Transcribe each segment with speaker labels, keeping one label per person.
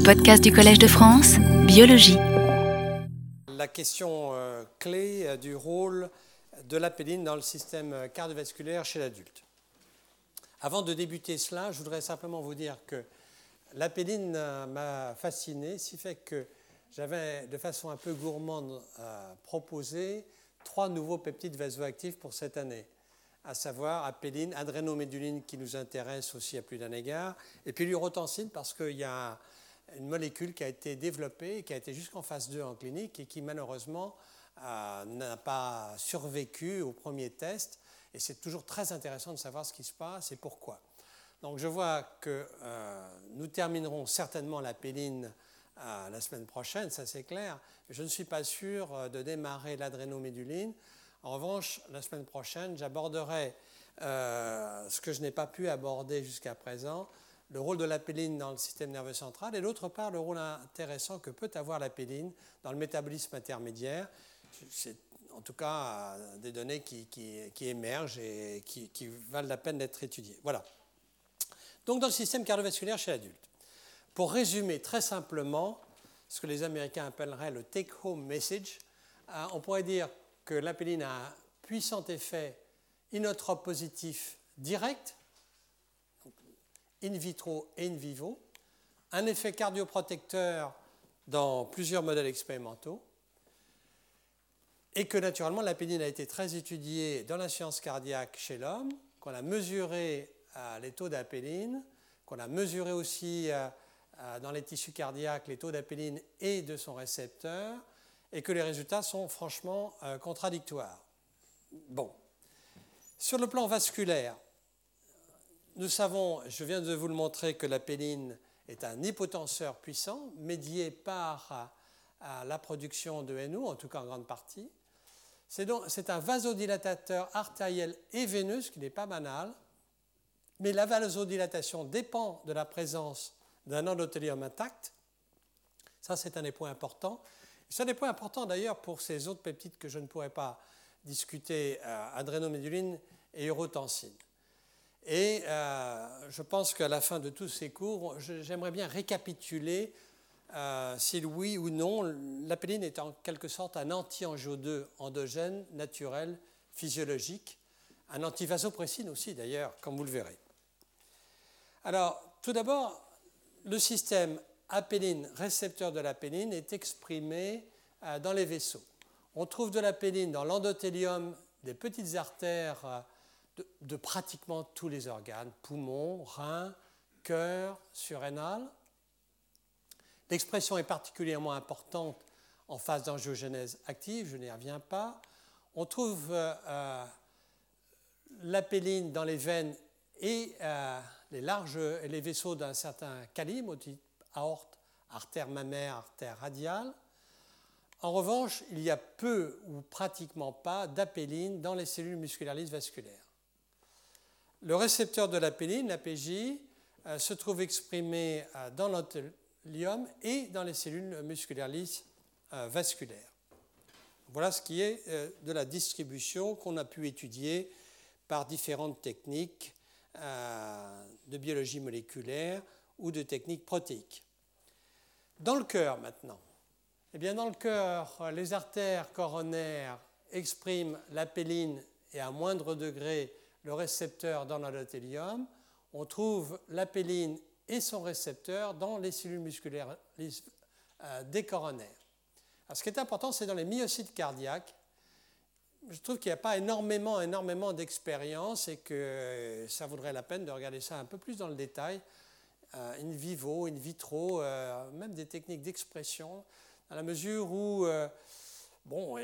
Speaker 1: Les podcasts du Collège de France, Biologie.
Speaker 2: La question euh, clé euh, du rôle de l'apéline dans le système euh, cardiovasculaire chez l'adulte. Avant de débuter cela, je voudrais simplement vous dire que l'apéline m'a fasciné, si fait que j'avais de façon un peu gourmande proposé trois nouveaux peptides vasoactifs pour cette année à savoir apéline, adrénoméduline qui nous intéresse aussi à plus d'un égard, et puis l'urotensine parce qu'il y a une molécule qui a été développée, qui a été jusqu'en phase 2 en clinique et qui malheureusement euh, n'a pas survécu au premier test. Et c'est toujours très intéressant de savoir ce qui se passe et pourquoi. Donc je vois que euh, nous terminerons certainement la péline euh, la semaine prochaine, ça c'est clair. Je ne suis pas sûr de démarrer l'adrénoméduline en revanche, la semaine prochaine, j'aborderai ce que je n'ai pas pu aborder jusqu'à présent, le rôle de l'apéline dans le système nerveux central et d'autre part le rôle intéressant que peut avoir l'apéline dans le métabolisme intermédiaire. C'est en tout cas des données qui, émergent et qui, qui, valent la peine d'être étudiées. Voilà. Donc dans le système cardiovasculaire chez l'adulte. Pour résumer très simplement ce que les Américains appelleraient le take-home message, euh, on pourrait dire que l'apéline a un puissant effet inotrope positif direct, in vitro et in vivo, un effet cardioprotecteur dans plusieurs modèles expérimentaux, et que naturellement l'apéline a été très étudiée dans la science cardiaque chez l'homme, qu'on a mesuré euh, les taux d'apéline, qu'on a mesuré aussi euh, euh, dans les tissus cardiaques les taux d'apéline et de son récepteur, et que les résultats sont franchement contradictoires. Bon. Sur le plan vasculaire, nous savons, je viens de vous le montrer, que la péline est un hypotenseur puissant, médié par la production de NO, en tout cas en grande partie. C'est un vasodilatateur artériel et veineux, ce qui n'est pas banal, mais la vasodilatation dépend de la présence d'un endothélium intact. Ça, c'est un des points importants. C'est un des points importants d'ailleurs pour ces autres peptides que je ne pourrais pas discuter, euh, adrénoméduline et urotensine. Et euh, je pense qu'à la fin de tous ces cours, j'aimerais bien récapituler euh, si oui ou non l'apéline est en quelque sorte un anti-angio-2 endogène, naturel, physiologique, un antivasopressine aussi d'ailleurs, comme vous le verrez. Alors, tout d'abord, le système apéline, récepteur de l'apéline, est exprimé euh, dans les vaisseaux. On trouve de l'apéline dans l'endothélium des petites artères euh, de, pratiquement tous les organes, poumons, reins, cœur, surrénal. L'expression est particulièrement importante en phase d'angiogénèse active, je n'y reviens pas. On trouve euh, l'apéline dans les veines et les larges les vaisseaux d'un certain calibre, aorte, artère mammaire, artère radiale. En revanche, il y a peu ou pratiquement pas d'apéline dans les cellules musculaires vasculaires. Le récepteur de l'apéline, l'APJ, euh, se trouve exprimé euh, dans l'entélium et dans les cellules musculaires lisses euh, vasculaires. Voilà ce qui est de la distribution qu'on a pu étudier par différentes techniques de biologie moléculaire ou de techniques protéiques. Dans le cœur maintenant, eh bien dans le cœur, les artères coronaires expriment l'apéline et à moindre degré le récepteur dans l'endothélium. On trouve l'apéline et son récepteur dans les cellules musculaires euh, des coronaires. Ce qui est important, c'est dans les myocytes cardiaques. Je trouve qu'il n'y a pas énormément, énormément d'expérience et que ça vaudrait la peine de regarder ça un peu plus dans le détail euh, in vivo, in vitro, euh, même des techniques d'expression, dans la mesure où, euh, bon,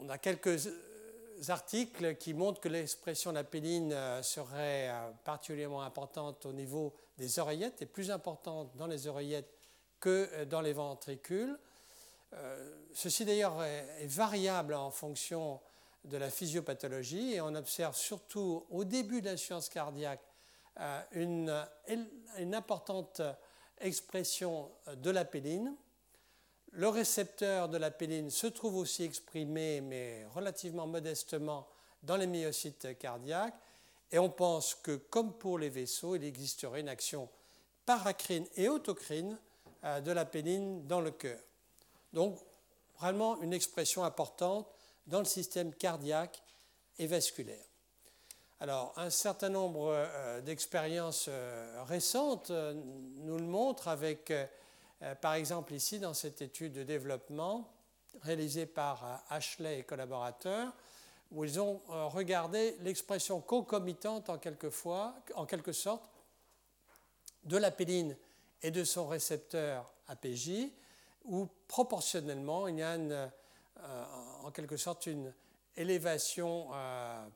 Speaker 2: on, a quelques articles qui montrent que l'expression de la péline serait particulièrement importante au niveau des oreillettes et plus importante dans les oreillettes que dans les ventricules. ceci d'ailleurs est, variable en fonction de la physiopathologie et on observe surtout au début de la science cardiaque euh, une, importante expression de la péline. Le récepteur de la péline se trouve aussi exprimé, mais relativement modestement, dans les myocytes cardiaques. Et on pense que, comme pour les vaisseaux, il existerait une action paracrine et autocrine de l'apéline dans le cœur. Donc, vraiment une expression importante dans le système cardiaque et vasculaire. Alors, un certain nombre euh, d'expériences euh, récentes euh, nous le montrent avec, par exemple ici, dans cette étude de développement réalisée par Ashley et collaborateurs, où ils ont regardé l'expression concomitante en quelque, sorte de l'apéline et de son récepteur APJ, où proportionnellement il y a en quelque sorte une élévation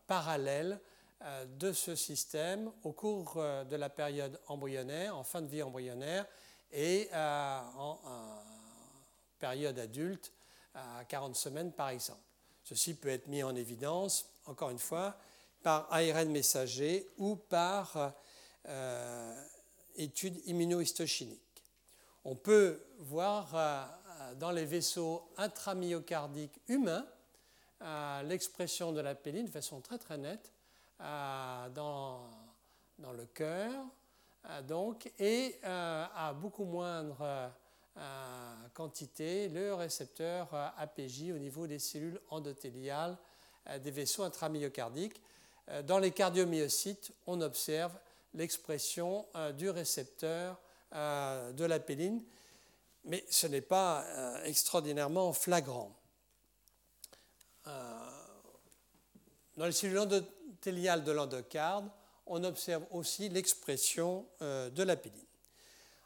Speaker 2: parallèle euh, de ce système au cours euh, de la période embryonnaire, en fin de vie embryonnaire, et euh, en, période adulte, à 40 semaines par exemple. Ceci peut être mis en évidence, encore une fois, par ARN messager ou par études immunohistochimiques. On peut voir dans les vaisseaux intramyocardiques humains l'expression de la péline de façon très très nette dans, dans, le cœur, euh, donc, et euh, à beaucoup moindre euh, quantité le récepteur APJ au niveau des cellules endothéliales des vaisseaux intramyocardiques. Dans les cardiomyocytes, on observe l'expression du récepteur de l'apéline, mais ce n'est pas extraordinairement flagrant. Dans les cellules endothéliales, de l'endocarde, on observe aussi l'expression euh, de la péline.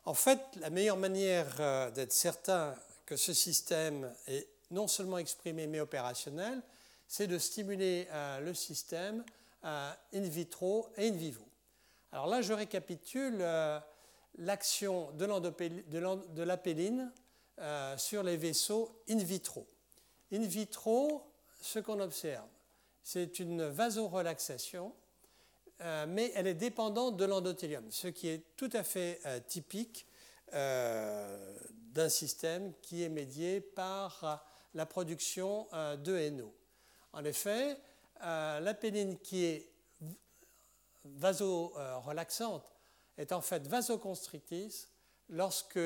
Speaker 2: En fait, la meilleure manière euh, d'être certain que ce système est non seulement exprimé mais opérationnel, c'est de stimuler euh, le système in vitro et in vivo. Alors là, je récapitule l'action de l'apéline sur les vaisseaux in vitro. In vitro, ce qu'on observe, c'est une vasorelaxation, euh, mais elle est dépendante de l'endothélium, ce qui est tout à fait euh, typique euh, d'un système qui est médié par la production de NO. En effet, la péline qui est vasorelaxante est en fait vasoconstrictrice lorsque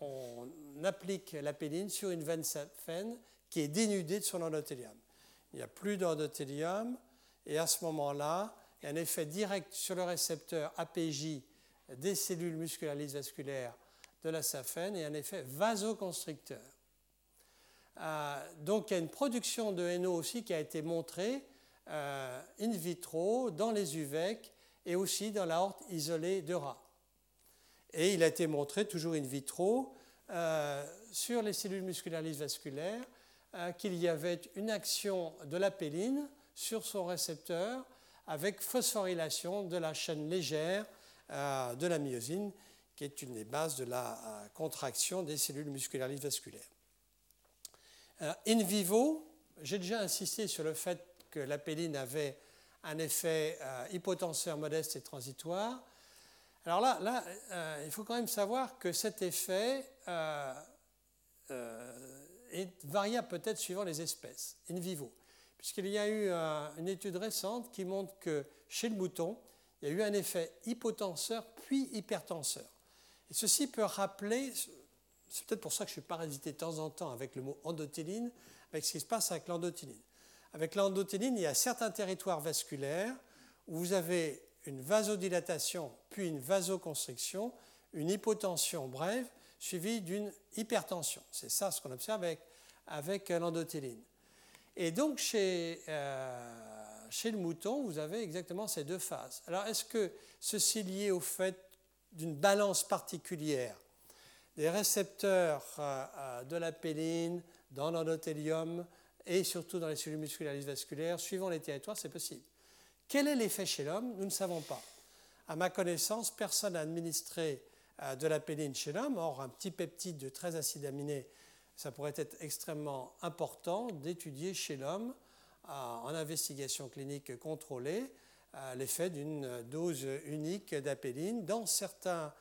Speaker 2: on applique la péline sur une veine saphène qui est dénudée de son endothélium il n'y a plus d'endothélium, et à ce moment-là, un effet direct sur le récepteur APJ des cellules musculaires vasculaires de la saphène et un effet vasoconstricteur. Euh, donc il y a une production de NO aussi qui a été montrée euh, in vitro dans les UVEC et aussi dans la horte isolée de rat. Et il a été montré toujours in vitro euh, sur les cellules musculaires vasculaires qu'il y avait une action de la péline sur son récepteur avec phosphorylation de la chaîne légère euh, de la myosine, qui est une des bases de la euh, contraction des cellules musculaires vasculaires. in vivo, j'ai déjà insisté sur le fait que la péline avait un effet hypotenseur modeste et transitoire. Alors là, là il faut quand même savoir que cet effet est variable peut-être suivant les espèces, in vivo, puisqu'il y a eu euh, une étude récente qui montre que chez le mouton, il y a eu un effet hypotenseur puis hypertenseur. Et ceci peut rappeler, c'est peut-être pour ça que je suis parasité de temps en temps avec le mot endothéline, avec ce qui se passe avec l'endothéline. Avec l'endothéline, il y a certains territoires vasculaires où vous avez une vasodilatation puis une vasoconstriction, une hypotension brève, suivi d'une hypertension. C'est ça ce qu'on observe avec l'endothéline. Et donc chez, euh, chez le mouton, vous avez exactement ces deux phases. Alors est-ce que ceci est lié au fait d'une balance particulière des récepteurs euh, euh, de la péline dans l'endothélium et surtout dans les cellules musculaires vasculaires, suivant les territoires, c'est possible. Quel est l'effet chez l'homme? Nous ne savons pas. À ma connaissance, personne n'a administré de la péline chez l'homme. Or, un petit peptide de 13 acides aminés, ça pourrait être extrêmement important d'étudier chez l'homme euh, en investigation clinique contrôlée euh, l'effet d'une dose unique d'apéline dans certains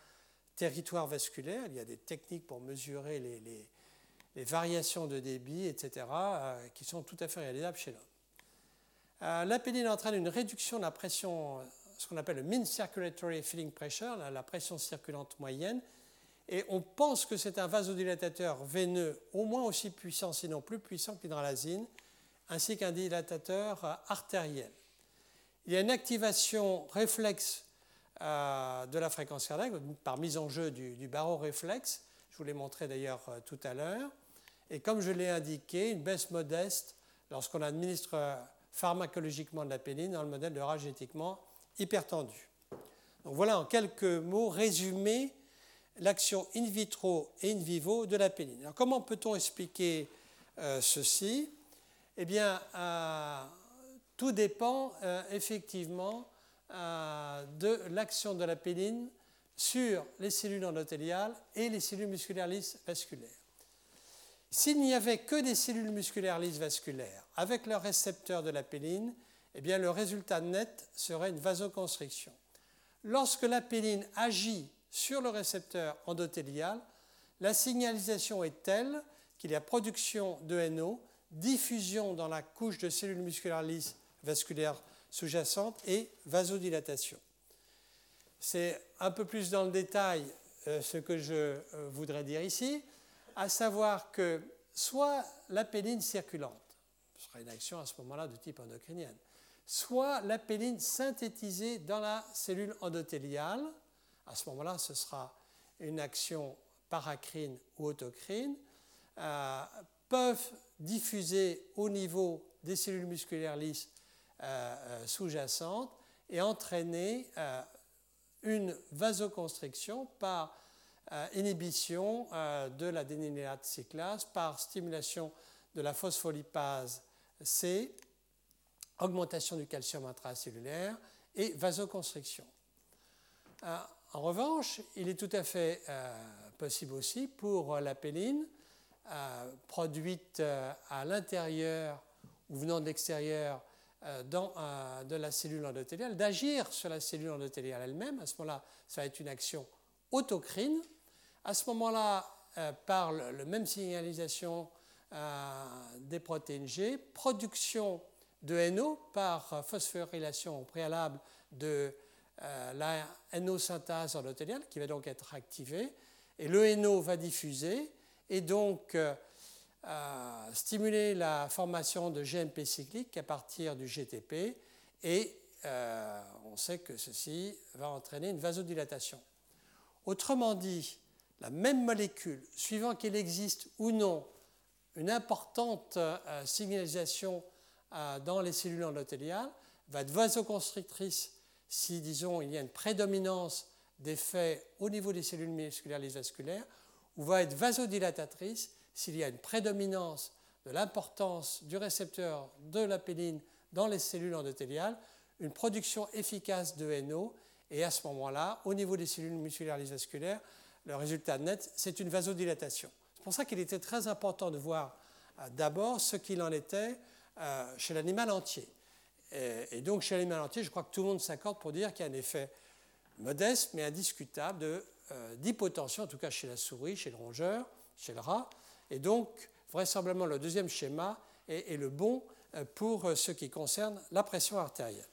Speaker 2: territoires vasculaires. Il y a des techniques pour mesurer les, variations de débit, etc., qui sont tout à fait réalisables chez l'homme. L'apéline entraîne une réduction de la pression ce qu'on appelle le mean circulatory filling pressure, la, pression circulante moyenne, et on pense que c'est un vasodilatateur veineux au moins aussi puissant, sinon plus puissant que l'hydralazine, ainsi qu'un dilatateur euh, artériel. Il y a une activation réflexe euh, de la fréquence cardiaque par mise en jeu du, du barreau réflexe. Je vous l'ai montré d'ailleurs euh, tout à l'heure. Et comme je l'ai indiqué, une baisse modeste lorsqu'on administre pharmacologiquement de la péline dans le modèle de rage éthiquement hypertendu. Donc voilà en quelques mots résumé l'action in vitro et in vivo de la. Alors comment peut-on expliquer euh, ceci? Eh bien, euh, tout dépend euh, effectivement de l'action de la sur les cellules endothéliales et les cellules musculaires lisses vasculaires. S'il n'y avait que des cellules musculaires lisses vasculaires avec leur récepteur de la eh bien le résultat net serait une vasoconstriction. Lorsque la agit sur le récepteur endothélial, la signalisation est telle qu'il y a production de NO, diffusion dans la couche de cellules musculaires lisses vasculaires sous-jacentes et vasodilatation. C'est un peu plus dans le détail euh, ce que je euh, voudrais dire ici, à savoir que soit la péline circulante, ce sera une action à ce moment-là de type endocrinienne, soit la péline synthétisée dans la cellule endothéliale, à ce moment-là, ce sera une action paracrine ou autocrine, euh, peuvent diffuser au niveau des cellules musculaires lisses euh, euh, sous-jacentes et entraîner une vasoconstriction par inhibition de la dénylate cyclase, par stimulation de la phospholipase C, augmentation du calcium intracellulaire et vasoconstriction. En revanche, il est tout à fait euh, possible aussi pour la péline, euh, produite euh, à l'intérieur ou venant de l'extérieur de la cellule endothéliale, d'agir sur la cellule endothéliale elle-même. À ce moment-là, ça va être une action autocrine. À ce moment-là, par le, même signalisation des protéines G, production de NO par phosphorylation au préalable de euh, la NO-synthase endothéliale qui va donc être activée, et le NO va diffuser et donc euh, euh, stimuler la formation de GMP cyclique à partir du GTP, et on sait que ceci va entraîner une vasodilatation. Autrement dit, la même molécule, suivant qu'il existe ou non une importante signalisation dans les cellules endothéliales, va être vasoconstrictrice si, disons, il y a une prédominance d'effets au niveau des cellules musculaires lisses vasculaires, ou va être vasodilatatrice s'il y a une prédominance de l'importance du récepteur de la péline dans les cellules endothéliales, une production efficace de NO, et à ce moment-là, au niveau des cellules musculaires lisses vasculaires, le résultat net, c'est une vasodilatation. C'est pour ça qu'il était très important de voir euh, d'abord ce qu'il en était euh, chez l'animal entier. Et, donc, chez l'animal entier, je crois que tout le monde s'accorde pour dire qu'il y a un effet modeste mais indiscutable euh, d'hypotension, en tout cas chez la souris, chez le rongeur, chez le rat. Et donc, vraisemblablement, le deuxième schéma est, le bon euh, pour euh, ce qui concerne la pression artérielle.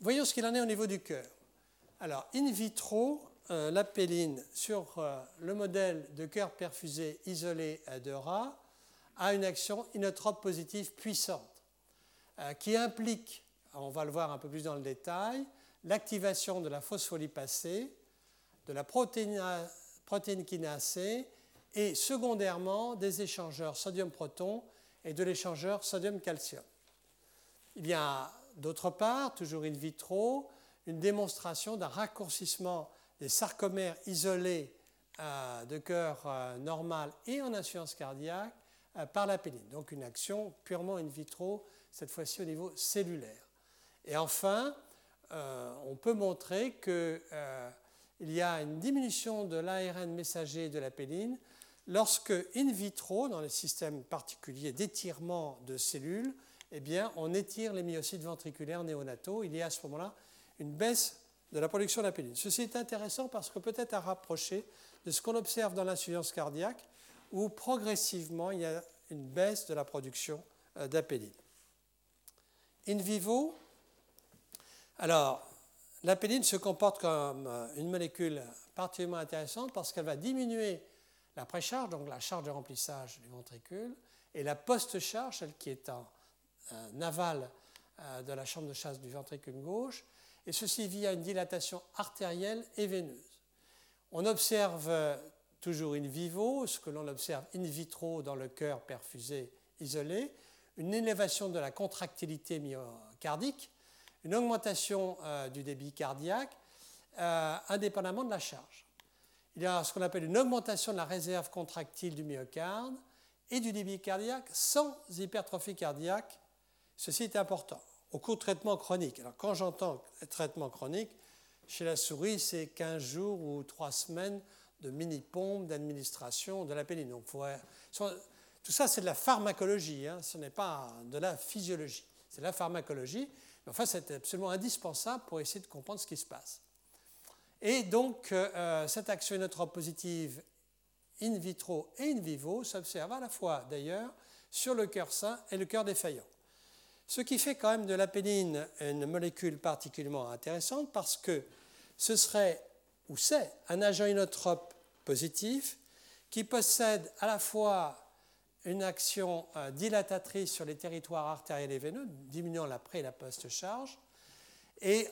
Speaker 2: Voyons ce qu'il en est au niveau du cœur. Alors, in vitro, la péline sur le modèle de cœur perfusé isolé de rat a une action inotrope positive puissante. Euh, qui implique, on va le voir un peu plus dans le détail, l'activation de la phospholipase C, de la protéine, kinase C et secondairement des échangeurs sodium-proton et de l'échangeur sodium-calcium. Il y a d'autre part, toujours in vitro, une démonstration d'un raccourcissement des sarcomères isolés euh, de cœur euh, normal et en insuffisance cardiaque par la péline. Donc une action purement in vitro cette fois-ci au niveau cellulaire. Et enfin, euh, on peut montrer qu'il euh, y a une diminution de l'ARN messager de la péline lorsque, in vitro, dans les systèmes particuliers d'étirement de cellules, eh bien, on étire les myocytes ventriculaires néonataux. Il y a à ce moment-là une baisse de la production de la péline. Ceci est intéressant parce que peut-être à rapprocher de ce qu'on observe dans l'insuffisance cardiaque, où progressivement il y a une baisse de la production euh, d'apéline. In vivo, Alors, l'apéline se comporte comme une molécule particulièrement intéressante parce qu'elle va diminuer la précharge, donc la charge de remplissage du ventricule, et la post-charge, celle qui est en aval euh, de la chambre de chasse du ventricule gauche, et ceci via une dilatation artérielle et veineuse. On observe euh, toujours in vivo, ce que l'on observe in vitro dans le cœur perfusé isolé, une élévation de la contractilité myocardique, une augmentation euh, du débit cardiaque, indépendamment de la charge. Il y a ce qu'on appelle une augmentation de la réserve contractile du myocarde et du débit cardiaque sans hypertrophie cardiaque. Ceci est important. Au cours de traitement chronique. Alors, quand j'entends traitement chronique, chez la souris, c'est 15 jours ou 3 semaines de mini-pompe d'administration de la péline. Donc, tout ça, c'est de la pharmacologie, hein. ce n'est pas de la physiologie. C'est de la pharmacologie. Enfin, c'est absolument indispensable pour essayer de comprendre ce qui se passe. Et donc, euh, euh, cette action inotrope positive in vitro et in vivo s'observe à la fois d'ailleurs sur le cœur sain et le cœur défaillant. Ce qui fait quand même de la pénigne une molécule particulièrement intéressante parce que ce serait, ou c'est, un agent inotrope positif qui possède à la fois une action euh, dilatatrice sur les territoires artériels et veineux, diminuant la pré et la post-charge, et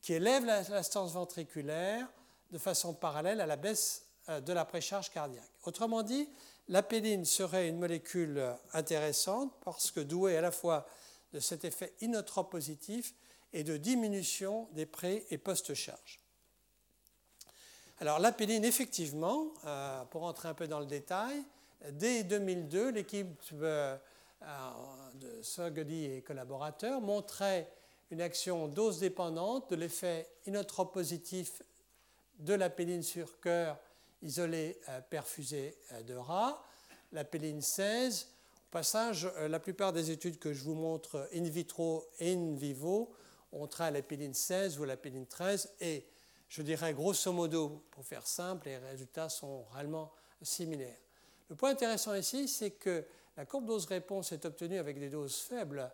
Speaker 2: qui élève la, ventriculaire de façon parallèle à la baisse euh, de la précharge cardiaque. Autrement dit, la pédine serait une molécule intéressante parce que douée à la fois de cet effet inotrope positif et de diminution des pré- et post-charges. Alors la pédine, effectivement, euh, pour entrer un peu dans le détail, dès 2002, l'équipe euh, de Sogodi et collaborateurs montrait une action dose dépendante de l'effet inotrope positif de la péline sur cœur isolé euh, perfusé euh, de rat, la péline 16. Au passage, la plupart des études que je vous montre in vitro et in vivo ont trait la péline 16 ou la péline 13 et je dirais grosso modo, pour faire simple, les résultats sont réellement similaires. Le point intéressant ici, c'est que la courbe dose-réponse est obtenue avec des doses faibles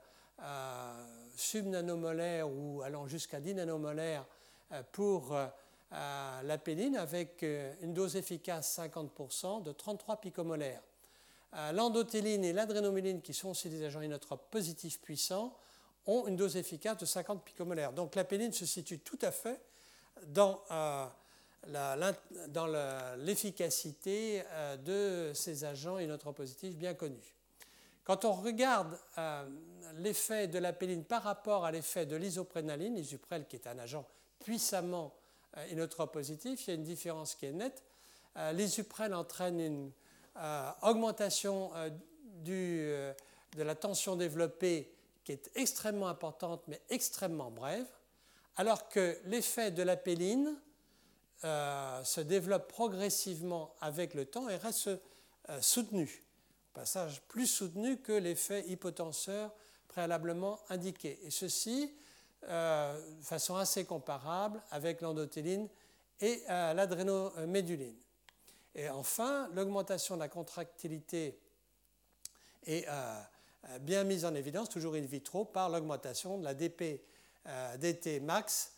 Speaker 2: subnanomolaire ou allant jusqu'à 10 nanomolaires euh, pour euh, péline avec euh, une dose efficace 50% de 33 picomolaires. L'endothéline et l'adrénomyline, qui sont aussi des agents inotropes positifs puissants, ont une dose efficace de 50 picomolaires. Donc la péline se situe tout à fait dans, l'efficacité de ces agents inotropes positifs bien connus. Quand on regarde euh, l'effet de la péline par rapport à l'effet de l'isoprénaline, l'isuprel qui est un agent puissamment euh, inotrope positif, il y a une différence qui est nette. Euh, entraîne une augmentation de la tension développée qui est extrêmement importante mais extrêmement brève, alors que l'effet de la péline se développe progressivement avec le temps et reste soutenu passage plus soutenu que l'effet hypotenseur préalablement indiqué. Et ceci euh, de façon assez comparable avec l'endothéline et euh, l'adrénoméduline. Et enfin, l'augmentation de la contractilité est euh, bien mise en évidence, toujours in vitro, par l'augmentation de la DP, DT max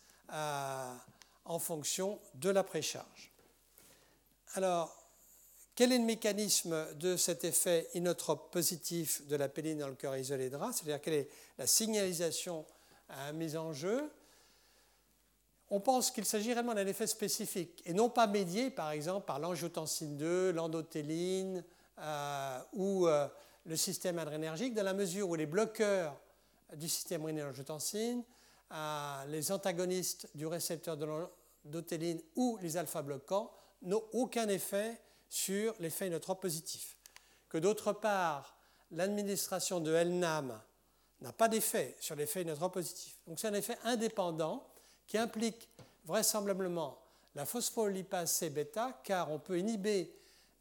Speaker 2: en fonction de la précharge. Alors, quel est le mécanisme de cet effet inotrope positif de la péline dans le cœur isolé de rat C'est-à-dire quelle est la signalisation mise en jeu? On pense qu'il s'agit réellement d'un effet spécifique et non pas médié, par exemple, par l'angiotensine 2, l'endothéline euh, ou euh, le système adrénergique, dans la mesure où les bloqueurs du système rénine-angiotensine, les antagonistes du récepteur de l'endothéline ou les alpha-bloquants n'ont aucun effet sur l'effet inotrope positif. Que d'autre part, l'administration de LNAM n'a pas d'effet sur l'effet inotrope positif. Donc c'est un effet indépendant qui implique vraisemblablement la phospholipase C-bêta, car on peut inhiber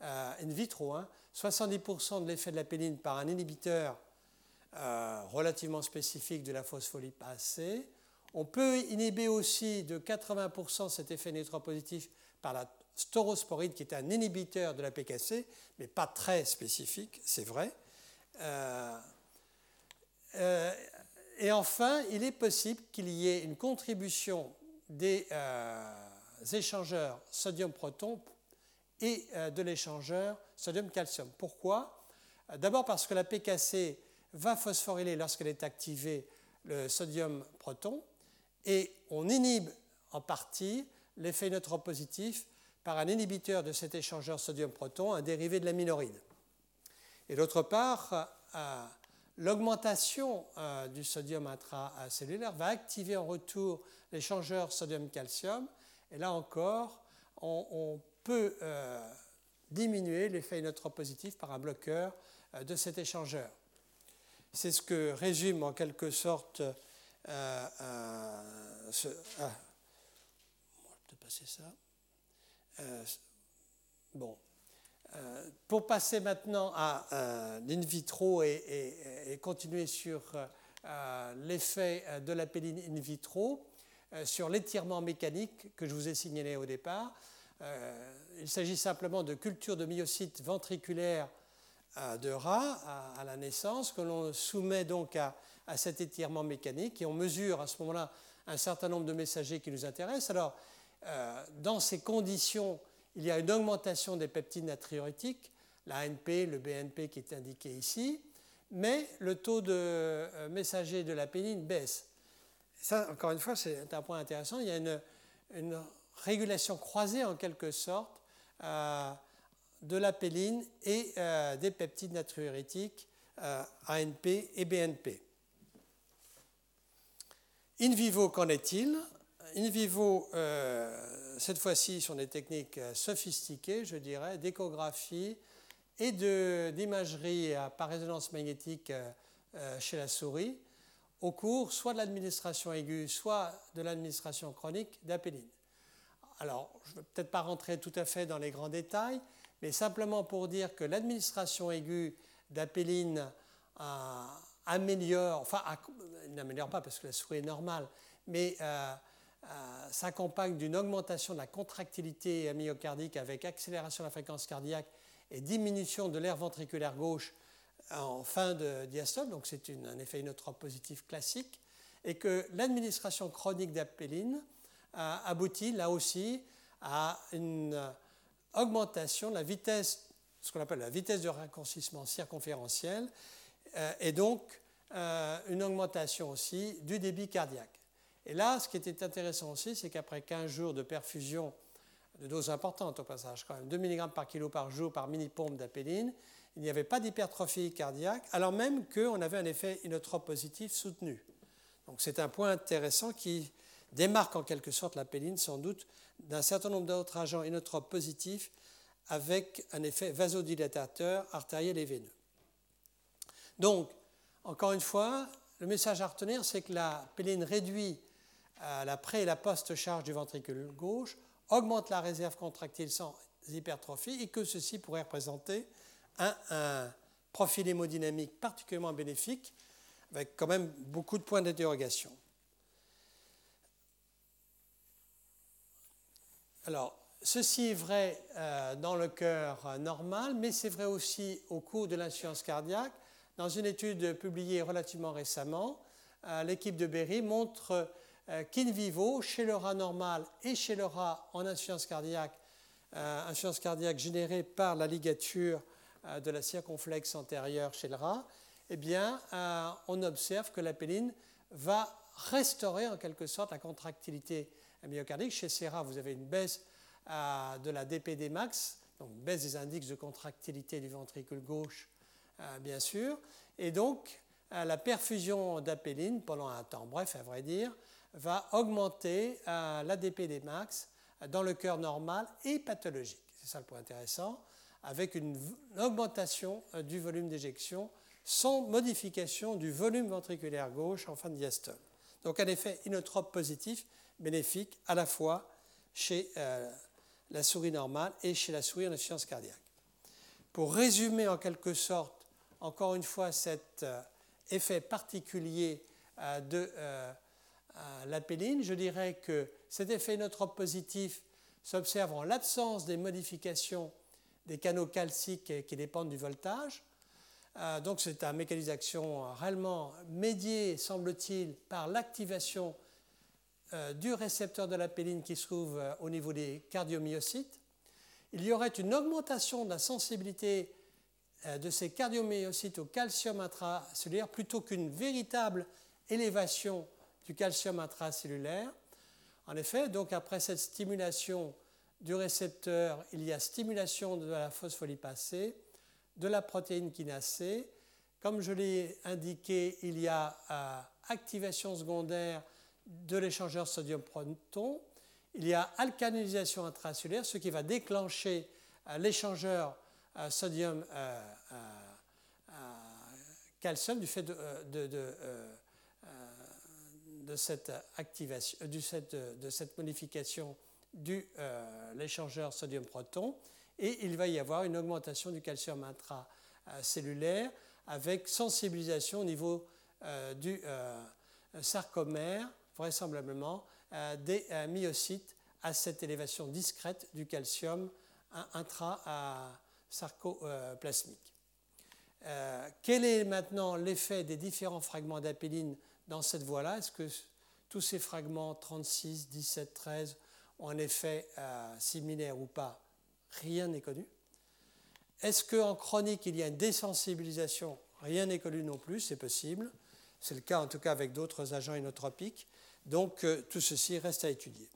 Speaker 2: euh, in vitro 70% hein, de l'effet de la péline par un inhibiteur euh, relativement spécifique de la phospholipase C. On peut inhiber aussi de 80% cet effet positif par la staurosporide, qui est un inhibiteur de la PKC, mais pas très spécifique, c'est vrai. Euh, euh, et enfin, il est possible qu'il y ait une contribution des échangeurs sodium-proton et de l'échangeur sodium-calcium. Pourquoi? D'abord parce que la PKC va phosphoryler lorsqu'elle est activée le sodium-proton et on inhibe en partie l'effet neutropositif par un inhibiteur de cet échangeur sodium-proton, un dérivé de la minoride. Et d'autre part, euh, l'augmentation euh, du sodium intracellulaire va activer en retour l'échangeur sodium-calcium. Et là encore, on, peut euh, diminuer l'effet neutropositif par un bloqueur de cet échangeur. C'est ce que résume en quelque sorte euh, euh, ah, passer ça. Euh, bon. pour passer maintenant à l'in vitro et, continuer sur l'effet de la péline in vitro, sur l'étirement mécanique que je vous ai signalé au départ, il s'agit simplement de culture de myocytes ventriculaires de rat à, la naissance, que l'on soumet donc à, cet étirement mécanique et on mesure à ce moment-là un certain nombre de messagers qui nous intéressent. Alors, euh, dans ces conditions, il y a une augmentation des peptides natriurétiques, l'ANP, le BNP qui est indiqué ici, mais le taux de euh, messagers de la pénigne baisse. Ça, encore une fois, c'est un point intéressant. Il y a une, régulation croisée en quelque sorte. Euh, de la péline et euh, des peptides natriurétiques ANP et BNP. In vivo, qu'en est-il? In vivo, euh, cette fois-ci, sont des techniques sophistiquées, je dirais, d'échographie et d'imagerie par résonance magnétique chez la souris, au cours soit de l'administration aiguë, soit de l'administration chronique d'apéline. Alors, je ne vais peut-être pas rentrer tout à fait dans les grands détails, mais simplement pour dire que l'administration aiguë d'apéline euh, améliore, enfin, n'améliore pas parce que la souris est normale, mais euh, euh, s'accompagne d'une augmentation de la contractilité myocardique avec accélération de la fréquence cardiaque et diminution de l'air ventriculaire gauche en fin de diastole, donc c'est un effet inotrope positif classique, et que l'administration chronique d'apéline aboutit là aussi à une augmentation de la vitesse, ce qu'on appelle la vitesse de raccourcissement circonférentiel, euh, et donc euh, une augmentation aussi du débit cardiaque. Et là, ce qui était intéressant aussi, c'est qu'après 15 jours de perfusion de doses importantes au passage, quand même 2 mg par kilo par jour par mini-pompe d'apéline, il n'y avait pas d'hypertrophie cardiaque, alors même qu'on avait un effet inotrope positif soutenu. Donc c'est un point intéressant qui démarque en quelque sorte l'apéline sans doute d'un certain nombre d'autres agents inotropes positifs avec un effet vasodilatateur artériel et veineux. Donc, encore une fois, le message à retenir, c'est que la péline réduit la pré- et la post-charge du ventricule gauche, augmente la réserve contractile sans hypertrophie et que ceci pourrait représenter un, un profil hémodynamique particulièrement bénéfique avec quand même beaucoup de points d'interrogation. Alors, ceci est vrai euh, dans le cœur euh, normal, mais c'est vrai aussi au cours de l'insuffisance cardiaque. Dans une étude publiée relativement récemment, euh, l'équipe de Berry montre qu'in vivo, chez le rat normal et chez le rat en insuffisance cardiaque, insuffisance cardiaque générée par la ligature de la circonflexe antérieure chez le rat, eh bien, on observe que la péline va restaurer en quelque sorte la contractilité myocardique. Chez ces rats, vous avez une baisse euh, de la DPD max, donc baisse des indices de contractilité du ventricule gauche, euh, bien sûr. Et donc, euh, la perfusion d'apéline pendant un temps bref, à vrai dire, va augmenter la DPD max dans le cœur normal et pathologique. C'est ça le point intéressant, avec une augmentation du volume d'éjection sans modification du volume ventriculaire gauche en fin de diastole. Donc un effet inotrope positif bénéfique à la fois chez euh, la souris normale et chez la souris en insuffisance cardiaque. Pour résumer en quelque sorte, encore une fois, cet euh, effet particulier euh, de la péline, je dirais que cet effet inotrope positif s'observe en l'absence des modifications des canaux calciques qui dépendent du voltage. donc c'est un mécanisme d'action réellement médié, semble-t-il, par l'activation du récepteur de l'apéline qui se trouve au niveau des cardiomyocytes. Il y aurait une augmentation de la sensibilité de ces cardiomyocytes au calcium intracellulaire plutôt qu'une véritable élévation du calcium intracellulaire. En effet, donc après cette stimulation du récepteur, il y a stimulation de la phospholipase de la protéine kinase C. Comme je l'ai indiqué, il y a euh, activation secondaire de l'échangeur sodium-proton. Il y a alcanisation intracellulaire, ce qui va déclencher euh, l'échangeur euh, sodium-calcium du fait de, de, cette activation, de cette modification de euh, l'échangeur sodium-proton. Et il va y avoir une augmentation du calcium intracellulaire avec sensibilisation au niveau euh, du euh, sarcomère, vraisemblablement, des myocytes à cette élévation discrète du calcium intrasarcoplasmique. quel est maintenant l'effet des différents fragments d'apéline dans cette voie-là? Est-ce que tous ces fragments 36, 17, 13 ont un effet euh, similaire ou pas? Rien n'est connu. Est-ce qu'en chronique, il y a une désensibilisation? Rien n'est connu non plus, c'est possible. C'est le cas en tout cas avec d'autres agents inotropiques. Donc euh, tout ceci reste à étudier.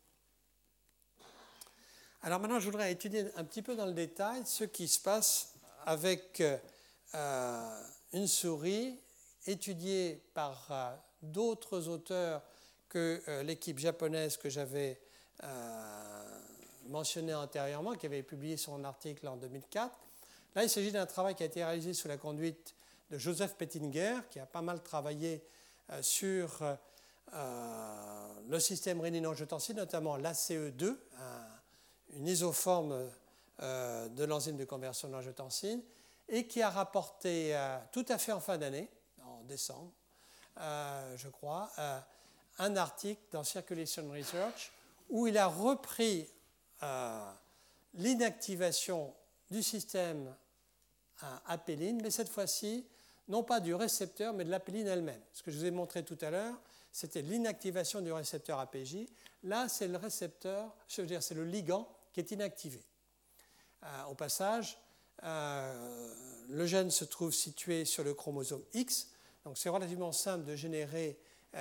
Speaker 2: Alors maintenant, je voudrais étudier un petit peu dans le détail ce qui se passe avec euh, une souris étudiée par d'autres auteurs que l'équipe japonaise que j'avais euh, mentionné antérieurement, qui avait publié son article en 2004. Là, il s'agit d'un travail qui a été réalisé sous la conduite de Joseph Pettinger, qui a pas mal travaillé euh, sur euh, le système rénine-angiotensine, notamment l'ACE2, une isoforme de l'enzyme de conversion de l'angiotensine, et qui a rapporté tout à fait en fin d'année, en décembre, je crois, un article dans Circulation Research où il a repris euh, l'inactivation du système euh, apéline, mais cette fois-ci, non pas du récepteur, mais de l'apéline elle-même. Ce que je vous ai montré tout à l'heure, c'était l'inactivation du récepteur APJ. Là, c'est le récepteur, je veux dire, c'est le ligand qui est inactivé. Euh, au passage, le gène se trouve situé sur le chromosome X, donc c'est relativement simple de générer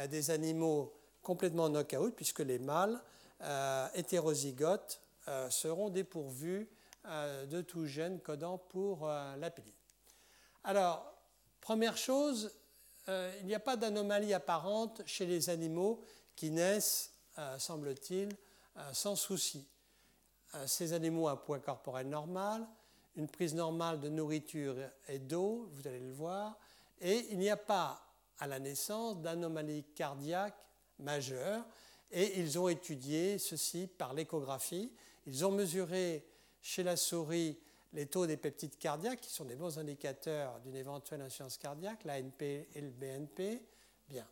Speaker 2: des animaux complètement knock-out, puisque les mâles euh, hétérozygotes euh, seront dépourvus euh, de tout gène codant pour l'apéline. Alors, première chose, il n'y a pas d'anomalie apparente chez les animaux qui naissent, semble-t-il, sans souci. Ces animaux un poids corporel normal, une prise normale de nourriture et d'eau, vous allez le voir, et il n'y a pas à la naissance d'anomalie cardiaque majeure et ils ont étudié ceci par l'échographie. Ils ont mesuré chez la souris les taux des peptides cardiaques, qui sont des bons indicateurs d'une éventuelle insuffisance cardiaque, l'ANP et le BNP. Bien.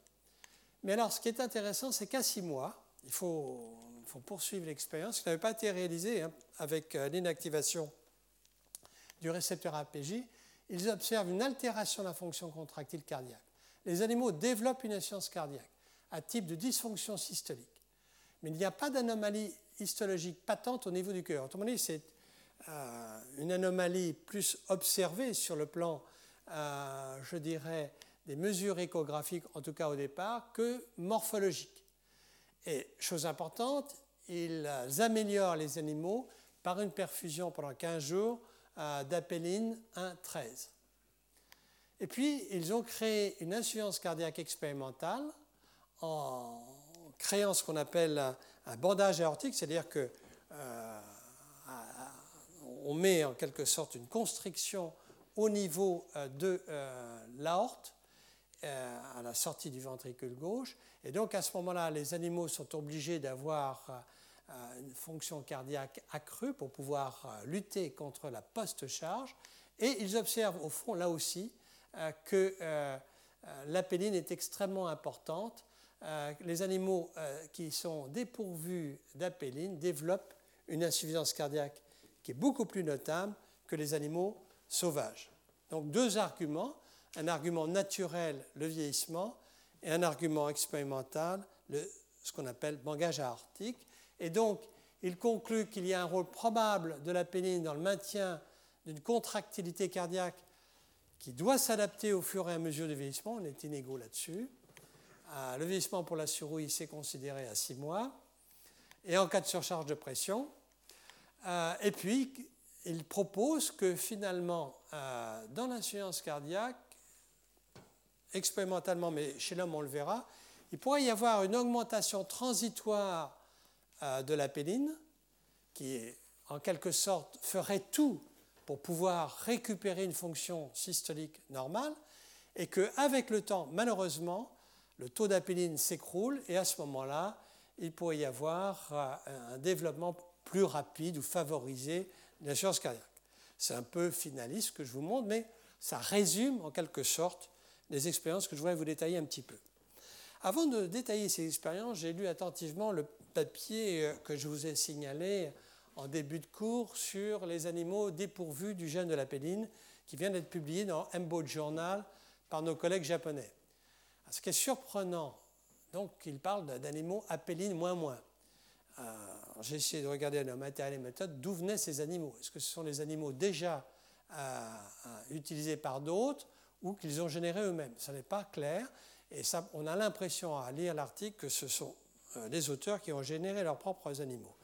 Speaker 2: Mais alors, ce qui est intéressant, c'est qu'à six mois, il faut, poursuivre l'expérience, qui n'avait pas été réalisée hein, avec euh, l'inactivation du récepteur APJ, ils observent une altération de la fonction contractile cardiaque. Les animaux développent une insuffisance cardiaque à type de dysfonction systolique. Mais il n'y a pas d'anomalie histologique patente au niveau du cœur. Autrement dit, c'est euh, une anomalie plus observée sur le plan, euh, je dirais, des mesures échographiques, en tout cas au départ, que morphologique. Et chose importante, ils améliorent les animaux par une perfusion pendant 15 jours euh, d'apéline 1,13. Et puis, ils ont créé une insuffisance cardiaque expérimentale en créant ce qu'on appelle un, bandage aortique, c'est-à-dire que euh, on met en quelque sorte une constriction au niveau euh, de euh, l'aorte à la sortie du ventricule gauche. Et donc à ce moment-là, les animaux sont obligés d'avoir une fonction cardiaque accrue pour pouvoir lutter contre la post-charge. Et ils observent au fond là aussi que l'apéline est extrêmement importante euh, les animaux euh, qui sont dépourvus d'apéline développent une insuffisance cardiaque qui est beaucoup plus notable que les animaux sauvages. Donc deux arguments, un argument naturel, le vieillissement, et un argument expérimental, ce qu'on appelle langage aortique. Et donc, il conclut qu'il y a un rôle probable de la pénigne dans le maintien d'une contractilité cardiaque qui doit s'adapter au fur et à mesure du vieillissement. On est inégaux là-dessus. Euh, le vieillissement pour la souris, c'est considéré à 6 mois. Et en cas de surcharge de pression. Euh, et puis, il propose que finalement, euh, dans l'insuffisance cardiaque, expérimentalement, mais chez l'homme on le verra, il pourrait y avoir une augmentation transitoire de la péline, qui en quelque sorte ferait tout pour pouvoir récupérer une fonction systolique normale, et qu'avec le temps, malheureusement, le taux d'apéline s'écroule, et à ce moment-là, il pourrait y avoir euh, un développement plus rapide ou favorisé de l'assurance cardiaque. C'est un peu finaliste que je vous montre, mais ça résume en quelque sorte les expériences que je voudrais vous détailler un petit peu. Avant de détailler ces expériences, j'ai lu attentivement le papier euh, que je vous ai signalé en début de cours sur les animaux dépourvus du gène de la péline, qui vient d'être publié dans Embo Journal par nos collègues japonais. Ce qui est surprenant, donc, il parle d'animaux apéline moins moins. Euh, j'ai essayé de regarder dans matériel et méthode d'où venaient ces animaux? Est-ce que ce sont les animaux déjà euh, utilisés par d'autres? Ou qu'ils ont générés eux-mêmes Ça n'est pas clair. Et ça, on a l'impression à lire l'article que ce sont les auteurs qui ont généré leurs propres animaux.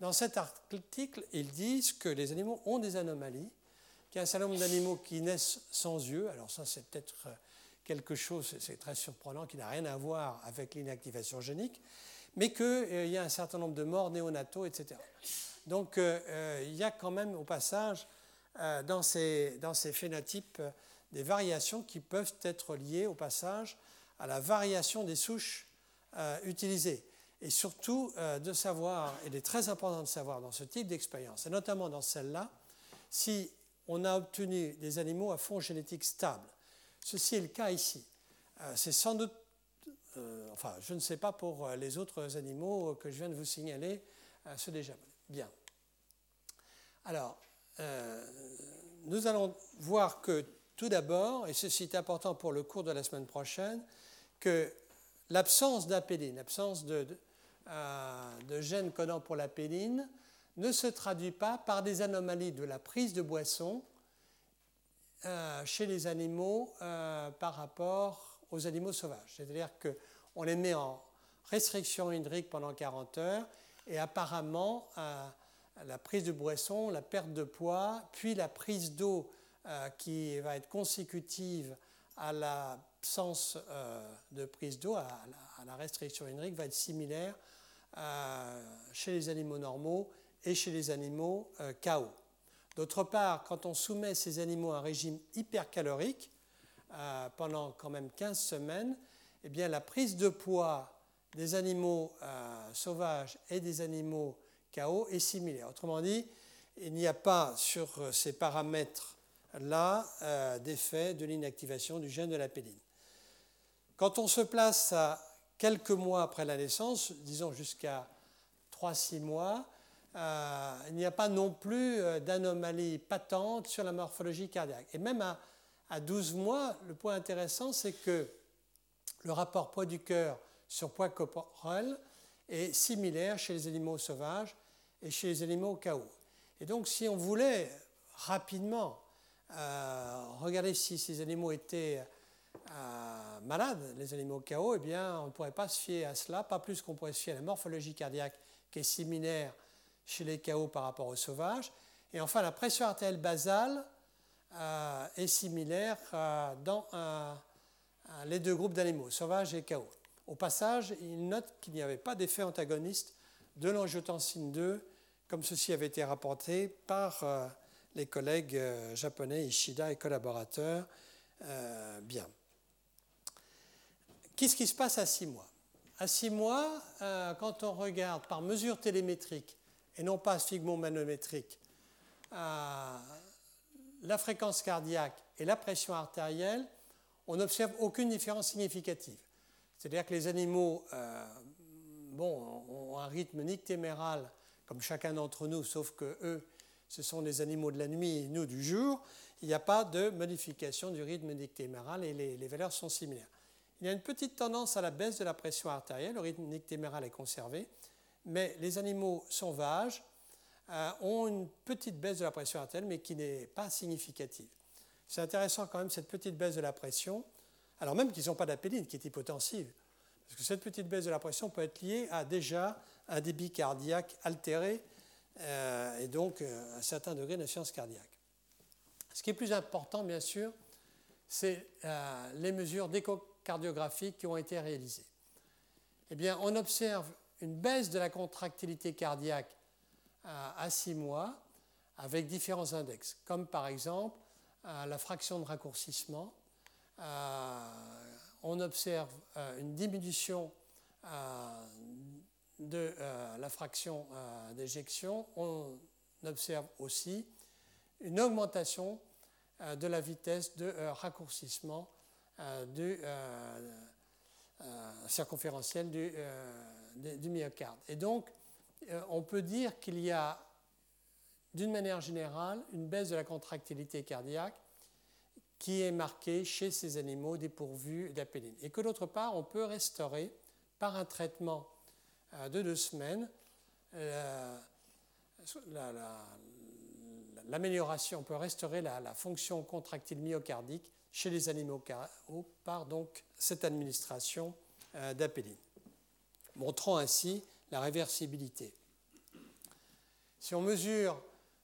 Speaker 2: Dans cet article, ils disent que les animaux ont des anomalies, qu'il y a un certain nombre d'animaux qui naissent sans yeux. Alors ça, c'est peut-être quelque chose, c'est très surprenant, qui n'a rien à voir avec l'inactivation génique, mais qu'il euh, y a un certain nombre de morts néonataux, etc. Donc euh, euh, il y a quand même au passage dans, ces, dans ces phénotypes des variations qui peuvent être liées au passage à la variation des souches utilisées. Et surtout de savoir, il est très important de savoir dans ce type d'expérience, et notamment dans celle-là, si on a obtenu des animaux à fond génétique stable. Ceci est le cas ici. Euh, c'est sans doute, euh, enfin, je ne sais pas pour euh, les autres animaux que je viens de vous signaler, ceux déjà. Bien. Alors, nous allons voir que tout d'abord, et ceci est important pour le cours de la semaine prochaine, que l'absence d'apéline, l'absence de, de, gènes codant pour l'apéline, ne se traduit pas par des anomalies de la prise de boisson euh, chez les animaux euh, par rapport aux animaux sauvages. C'est-à-dire qu'on les met en restriction hydrique pendant 40 heures et apparemment euh, la prise de boisson, la perte de poids, puis la prise d'eau qui va être consécutive à l'absence de prise d'eau, à, la restriction hydrique, va être similaire chez les animaux normaux et chez les animaux KO. D'autre part, quand on soumet ces animaux à un régime hypercalorique euh, pendant quand même 15 semaines, eh bien, la prise de poids des animaux euh, sauvages et des animaux KO est similaire. Autrement dit, il n'y a pas sur ces paramètres-là euh, d'effet de l'inactivation du gène de la péline. Quand on se place à quelques mois après la naissance, disons jusqu'à 3-6 mois, euh, il n'y a pas non plus euh, d'anomalie patente sur la morphologie cardiaque. Et même à, 12 mois, le point intéressant, c'est que le rapport poids du cœur sur poids corporel est similaire chez les animaux sauvages et chez les animaux KO. Et donc, si on voulait rapidement euh, regarder si ces animaux étaient malades, les animaux KO, eh bien, on ne pourrait pas se fier à cela, pas plus qu'on pourrait se fier à la morphologie cardiaque qui est similaire chez les chaos par rapport aux sauvages. Et enfin, la pression artérielle basale euh, est similaire euh, dans euh, les deux groupes d'animaux, sauvages et chaos. Au passage, il note qu'il n'y avait pas d'effet antagoniste de l'angiotensine 2, comme ceci avait été rapporté par les collègues japonais Ishida et collaborateurs. bien. Qu'est-ce qui se passe à 6 mois? À 6 mois, quand on regarde par mesure télémétrique et non pas sphygmomanométrique, euh, la fréquence cardiaque et la pression artérielle, on n'observe aucune différence significative. C'est-à-dire que les animaux euh, bon, ont un rythme nictéméral comme chacun d'entre nous, sauf que eux ce sont les animaux de la nuit et nous du jour, il n'y a pas de modification du rythme nictéméral et les, valeurs sont similaires. Il y a une petite tendance à la baisse de la pression artérielle, le rythme nictéméral est conservé, mais les animaux sauvages euh, ont une petite baisse de la pression artérielle, mais qui n'est pas significative. C'est intéressant quand même cette petite baisse de la pression, alors même qu'ils n'ont pas d'apéline qui est hypotensive, parce que cette petite baisse de la pression peut être liée à déjà un débit cardiaque altéré euh, et donc euh, un certain degré d'insuffisance cardiaque. Ce qui est plus important, bien sûr, c'est euh, les mesures d'échocardiographique qui ont été réalisées. Eh bien, on observe une baisse de la contractilité cardiaque à 6 mois avec différents index, comme par exemple la fraction de raccourcissement. on observe une diminution de la fraction d'éjection. On observe aussi une augmentation euh, de la vitesse de euh, raccourcissement euh, du circonférentiel du, du, myocarde. Et donc, on peut dire qu'il y a, d'une manière générale, une baisse de la contractilité cardiaque qui est marquée chez ces animaux dépourvus d'apéline. Et que d'autre part, on peut restaurer par un traitement de deux semaines la, l'amélioration, on peut restaurer la, fonction contractile myocardique chez les animaux par donc cette administration euh, montrant ainsi la réversibilité. Si on mesure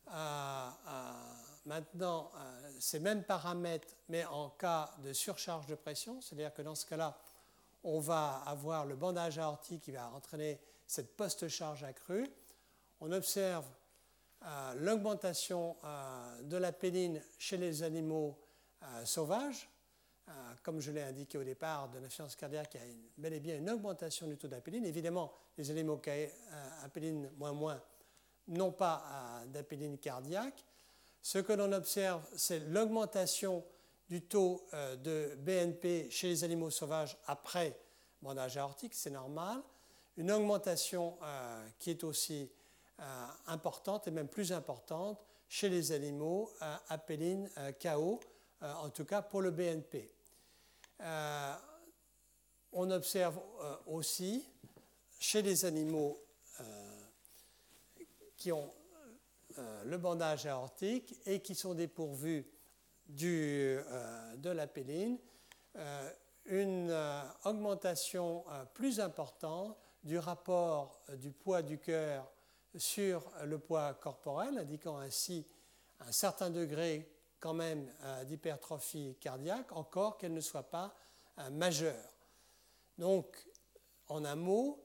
Speaker 2: euh, euh, maintenant ces mêmes paramètres, mais en cas de surcharge de pression, c'est-à-dire que dans ce cas-là, on va avoir le bandage aortique qui va entraîner cette post-charge accrue. On observe l'augmentation euh, de la péline chez les animaux euh, sauvages. Euh, comme je l'ai indiqué au départ, de l'insuffisance cardiaque, il y a bel et bien une augmentation du taux d'apéline. Évidemment, les animaux à apéline moins moins n'ont pas d'apéline cardiaque. Ce que l'on observe, c'est l'augmentation du taux de BNP chez les animaux sauvages après bandage aortique, c'est normal. Une augmentation qui est aussi euh, importante et même plus importante chez les animaux euh, KO, euh, en tout cas pour le BNP. on observe aussi chez les animaux qui ont le bandage aortique et qui sont dépourvus du, de l'apéline, une augmentation plus importante du rapport du poids du cœur sur le poids corporel, indiquant ainsi un certain degré quand même euh, d'hypertrophie cardiaque, encore qu'elle ne soit pas euh, majeure. Donc, en un mot,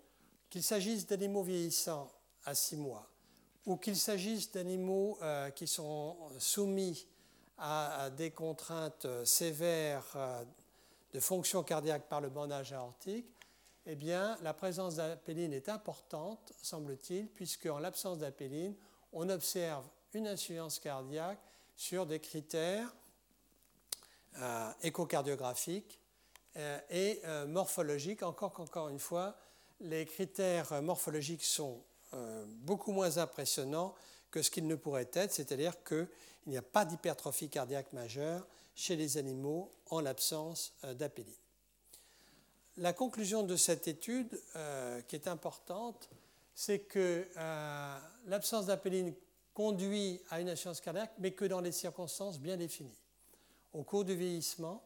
Speaker 2: qu'il s'agisse d'animaux vieillissants à 6 mois, ou qu'il s'agisse d'animaux euh, qui sont soumis à, des contraintes sévères de fonction cardiaque par le bandage aortique, eh bien, la présence d'apéline est importante, semble-t-il, puisque en l'absence d'apéline, on observe une insuffisance cardiaque sur des critères euh, échocardiographiques euh, et euh, morphologiques. Encore qu'encore une fois, les critères morphologiques sont beaucoup moins impressionnants que ce qu'ils ne pourraient être, c'est-à-dire qu'il n'y a pas d'hypertrophie cardiaque majeure chez les animaux en l'absence d'apéline. La conclusion de cette étude, euh, qui est importante, c'est que euh, l'absence d'apéline conduit à une insuffisance cardiaque, mais que dans des circonstances bien définies, au cours du vieillissement,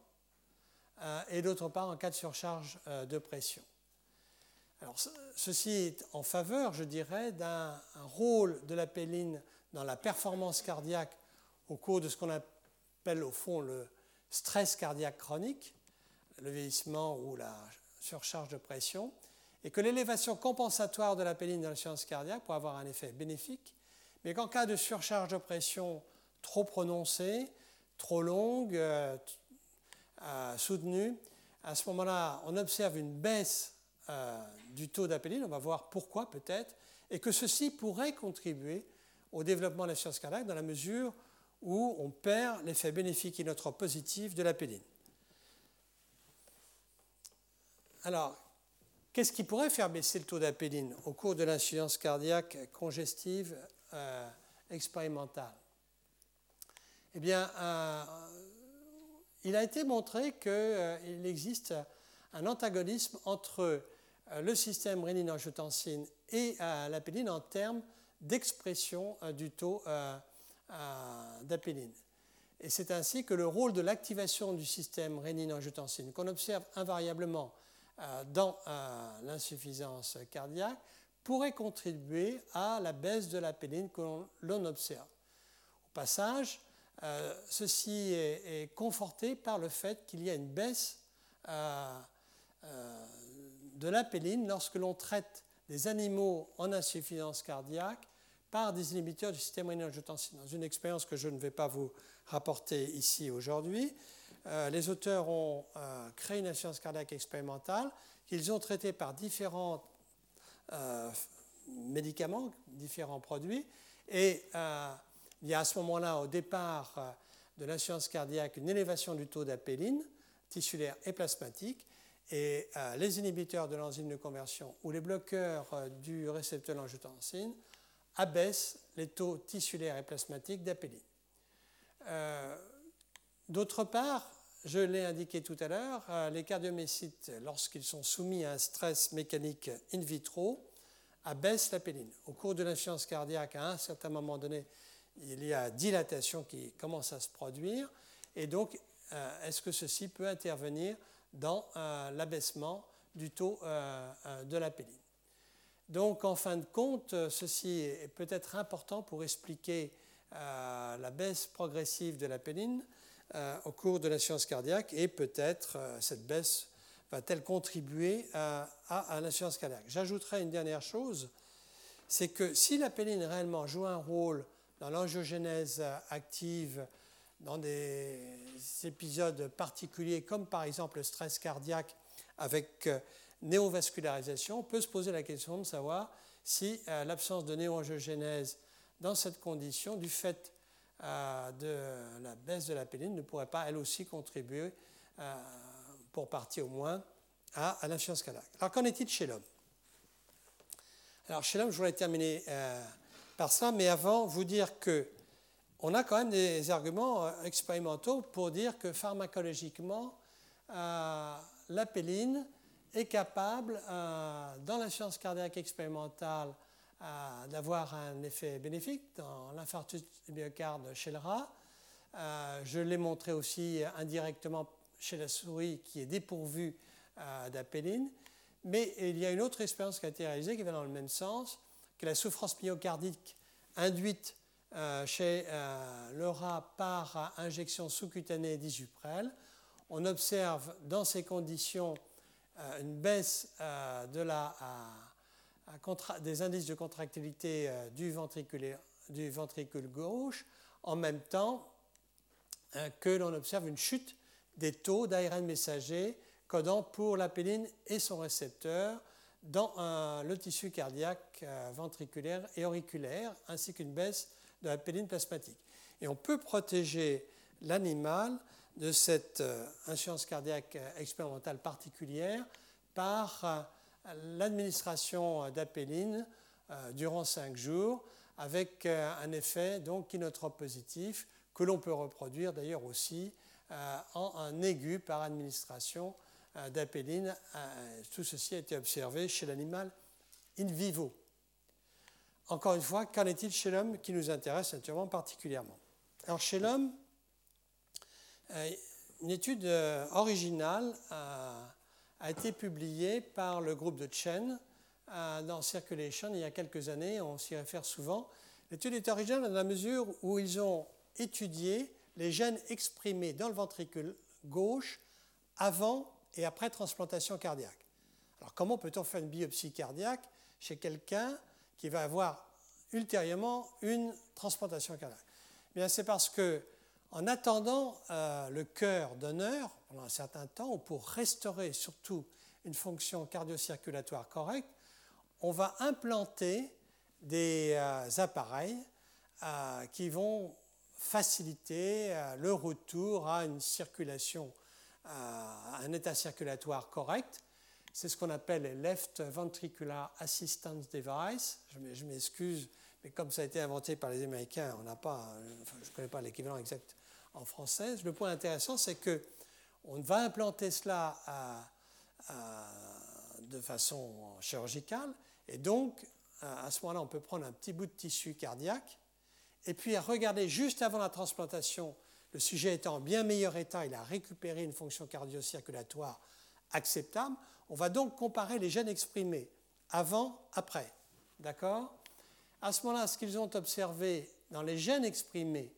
Speaker 2: euh, et d'autre part en cas de surcharge de pression. Alors, ceci est en faveur, je dirais, d'un rôle de l'apéline dans la performance cardiaque au cours de ce qu'on appelle au fond le stress cardiaque chronique, le vieillissement ou la surcharge de pression, et que l'élévation compensatoire de la péline dans la science cardiaque pourrait avoir un effet bénéfique, mais qu'en cas de surcharge de pression trop prononcée, trop longue, euh, euh, soutenue, à ce moment-là, on observe une baisse euh, du taux d'apéline, on va voir pourquoi peut-être, et que ceci pourrait contribuer au développement de la science cardiaque dans la mesure où on perd l'effet bénéfique inotrope positif de la péline. Alors, qu'est-ce qui pourrait faire baisser le taux d'apéline au cours de l'insuffisance cardiaque congestive euh, expérimentale? Eh bien, il a été montré qu'il existe un antagonisme entre le système rénine-angiotensine et la péline en termes d'expression du taux d'apéline. Et c'est ainsi que le rôle de l'activation du système rénine-angiotensine, qu'on observe invariablement euh, dans euh, l'insuffisance cardiaque, pourrait contribuer à la baisse de la péline que l'on observe. Au passage, euh, ceci est, conforté par le fait qu'il y a une baisse de la péline lorsque l'on traite des animaux en insuffisance cardiaque par des inhibiteurs du système rénine-angiotensine. Dans une expérience que je ne vais pas vous rapporter ici aujourd'hui, euh, les auteurs ont euh, créé une assurance cardiaque expérimentale qu'ils ont traitée par différents euh, médicaments, différents produits, et il y a à ce moment-là, au départ de l'assurance cardiaque, une élévation du taux d'apéline tissulaire et plasmatique, et les inhibiteurs de l'enzyme de conversion ou les bloqueurs du récepteur d'angiotensine abaisse les taux tissulaires et plasmatiques d'apéline. Euh, d'autre part, je l'ai indiqué tout à l'heure, euh, les cardiomyocytes, lorsqu'ils sont soumis à un stress mécanique in vitro, abaissent l'apéline. Au cours de l'insuffisance cardiaque, à un certain moment donné, il y a dilatation qui commence à se produire. Et donc, euh, est-ce que ceci peut intervenir dans l'abaissement du taux de l'apéline donc, en fin de compte, ceci est peut-être important pour expliquer euh, la baisse progressive de la péline euh, au cours de la cardiaque et peut-être euh, cette baisse va-t-elle contribuer à, à, cardiaque. J'ajouterai une dernière chose, c'est que si la péline réellement joue un rôle dans l'angiogénèse active, dans des épisodes particuliers comme par exemple le stress cardiaque avec néovascularisation, on peut se poser la question de savoir si euh, l'absence de néoangiogénèse dans cette condition, du fait euh, de la baisse de la péline, ne pourrait pas elle aussi contribuer, euh, pour partie au moins, à, à l'insuffisance cardiaque. Alors qu'en est-il chez l'homme? Alors chez l'homme, je voudrais terminer par ça, mais avant, vous dire que on a quand même des arguments expérimentaux pour dire que pharmacologiquement, péline est capable, euh, dans la science cardiaque expérimentale, euh, d'avoir un effet bénéfique dans l'infarctus du myocarde chez le rat. Euh, je l'ai montré aussi indirectement chez la souris qui est dépourvue d'apéline. Mais il y a une autre expérience qui a été réalisée qui va dans le même sens, que la souffrance myocardique induite chez le rat par injection sous-cutanée d'isuprel. On observe dans ces conditions euh, une baisse euh, des indices de contractilité euh, du ventricule, du ventricule gauche, en même temps que l'on observe une chute des taux d'ARN messager codant pour l'apéline et son récepteur dans le tissu cardiaque ventriculaire et auriculaire, ainsi qu'une baisse de l'apéline plasmatique. Et on peut protéger l'animal de cette euh, insuffisance cardiaque euh, expérimentale particulière par euh, l'administration d'apéline durant 5 jours avec un effet donc inotrope positif que l'on peut reproduire d'ailleurs aussi en aigu par administration d'apéline. Tout ceci a été observé chez l'animal in vivo. Encore une fois, qu'en est-il chez l'homme qui nous intéresse naturellement particulièrement Alors chez l'homme, euh, une étude euh, originale a, été publiée par le groupe de Chen euh, dans Circulation il y a quelques années, on s'y réfère souvent. L'étude est originale dans la mesure où ils ont étudié les gènes exprimés dans le ventricule gauche avant et après transplantation cardiaque. Alors comment peut-on faire une biopsie cardiaque chez quelqu'un qui va avoir ultérieurement une transplantation cardiaque eh Bien, c'est parce que en attendant euh, le cœur d'honneur pendant un certain temps, ou pour restaurer surtout une fonction cardio-circulatoire correcte, on va implanter des euh, appareils euh, qui vont faciliter le retour à une circulation, à un état circulatoire correct. C'est ce qu'on appelle les Left Ventricular Assistance Device. Je m'excuse mais comme ça a été inventé par les Américains, on pas, je ne connais pas l'équivalent exact en français. Le point intéressant, c'est que on va implanter cela de façon chirurgicale, et donc à ce moment-là, on peut prendre un petit bout de tissu cardiaque, et puis regarder juste avant la transplantation, le sujet étant en bien meilleur état, il a récupéré une fonction cardio-circulatoire acceptable. On va donc comparer les gènes exprimés avant, après. D'accord? À ce moment-là, ce qu'ils ont observé dans les gènes exprimés,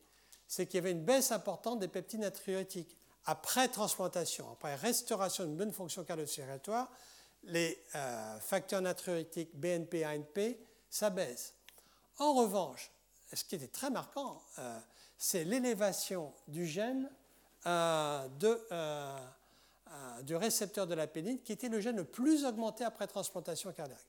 Speaker 2: c'est qu'il y avait une baisse importante des peptides natriurétiques. Après transplantation, après restauration d'une bonne fonction cardio-circulatoire, les euh, facteurs natriurétiques BNP, ANP, ça baisse. En revanche, ce qui était très marquant, euh, c'est l'élévation du gène euh, du récepteur de la pénigne, qui était le gène le plus augmenté après transplantation cardiaque.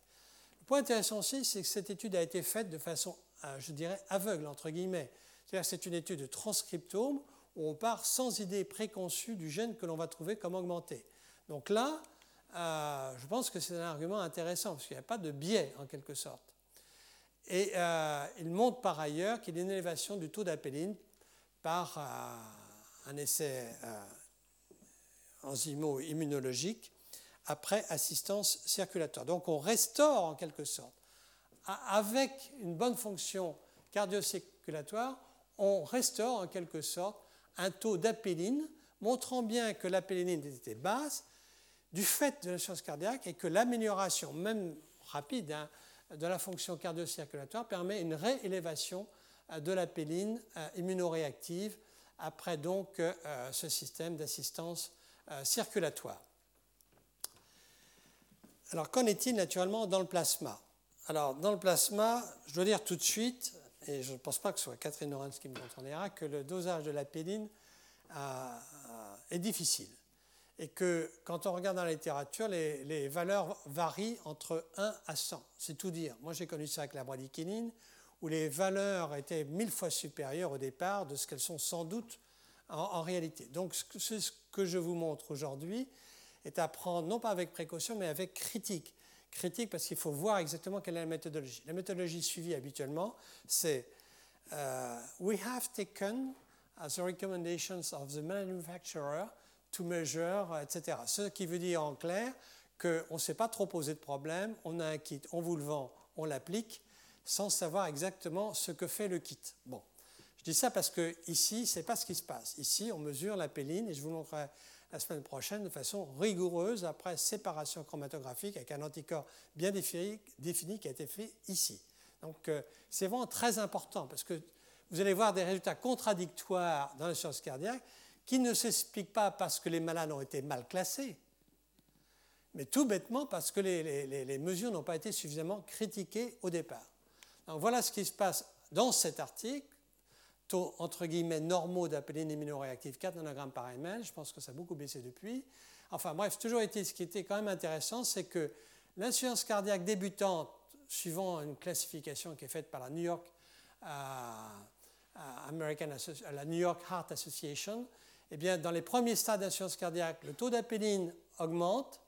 Speaker 2: Le point intéressant aussi, c'est que cette étude a été faite de façon, je dirais, aveugle, entre guillemets. C'est-à-dire c'est une étude de transcriptome où on part sans idée préconçue du gène que l'on va trouver comme augmenté. Donc là, euh, je pense que c'est un argument intéressant, parce qu'il n'y a pas de biais en quelque sorte. Et euh, il montre par ailleurs qu'il y a une élévation du taux d'apéline par euh, un essai enzymo-immunologique après assistance circulatoire. Donc on restaure en quelque sorte, avec une bonne fonction cardio-circulatoire, on restaure en quelque sorte un taux d'apéline, montrant bien que l'apéline était basse du fait de l'insuffisance cardiaque et que l'amélioration, même rapide, hein, de la fonction cardio-circulatoire permet une réélévation euh, de l'apéline euh, immunoréactive après donc euh, ce système d'assistance circulatoire. Alors qu'en est-il naturellement dans le plasma? Alors dans le plasma, je dois dire tout de suite, et je ne pense pas que ce soit Catherine Lorenz qui me contredira, que le dosage de l'apéline est difficile et que quand on regarde dans la littérature, les, valeurs varient entre 1 à 100. C'est tout dire. Moi, j'ai connu ça avec la bradykinin, où les valeurs étaient mille fois supérieures au départ de ce qu'elles sont sans doute en, réalité. Donc, ce, que je vous montre aujourd'hui est à prendre non pas avec précaution, mais avec critique. Critique parce qu'il faut voir exactement quelle est la méthodologie. La méthodologie suivie habituellement, c'est uh, We have taken the recommendations of the manufacturer to measure, etc. Ce qui veut dire en clair qu'on ne s'est pas trop posé de problème, on a un kit, on vous le vend, on l'applique, sans savoir exactement ce que fait le kit. Bon, je dis ça parce que ici, c'est pas ce qui se passe. Ici, on mesure la péline et je vous montrerai la semaine prochaine de façon rigoureuse après séparation chromatographique avec un anticorps bien défini, qui a été fait ici. Donc, euh, c'est vraiment très important parce que vous allez voir des résultats contradictoires dans la science cardiaque qui ne s'explique pas parce que les malades ont été mal classés, mais tout bêtement parce que les, mesures n'ont pas été suffisamment critiquées au départ. Donc voilà ce qui se passe dans cet article. Entre guillemets normaux d'apéline immunoréactive 4 nanogrammes par ml, je pense que ça a beaucoup baissé depuis. Enfin bref, toujours été, ce qui était quand même intéressant, c'est que l'insuffisance cardiaque débutante, suivant une classification qui est faite par la New York, American, la New York Heart Association, eh bien, dans les premiers stades d'insuffisance cardiaque, le taux d'apéline augmente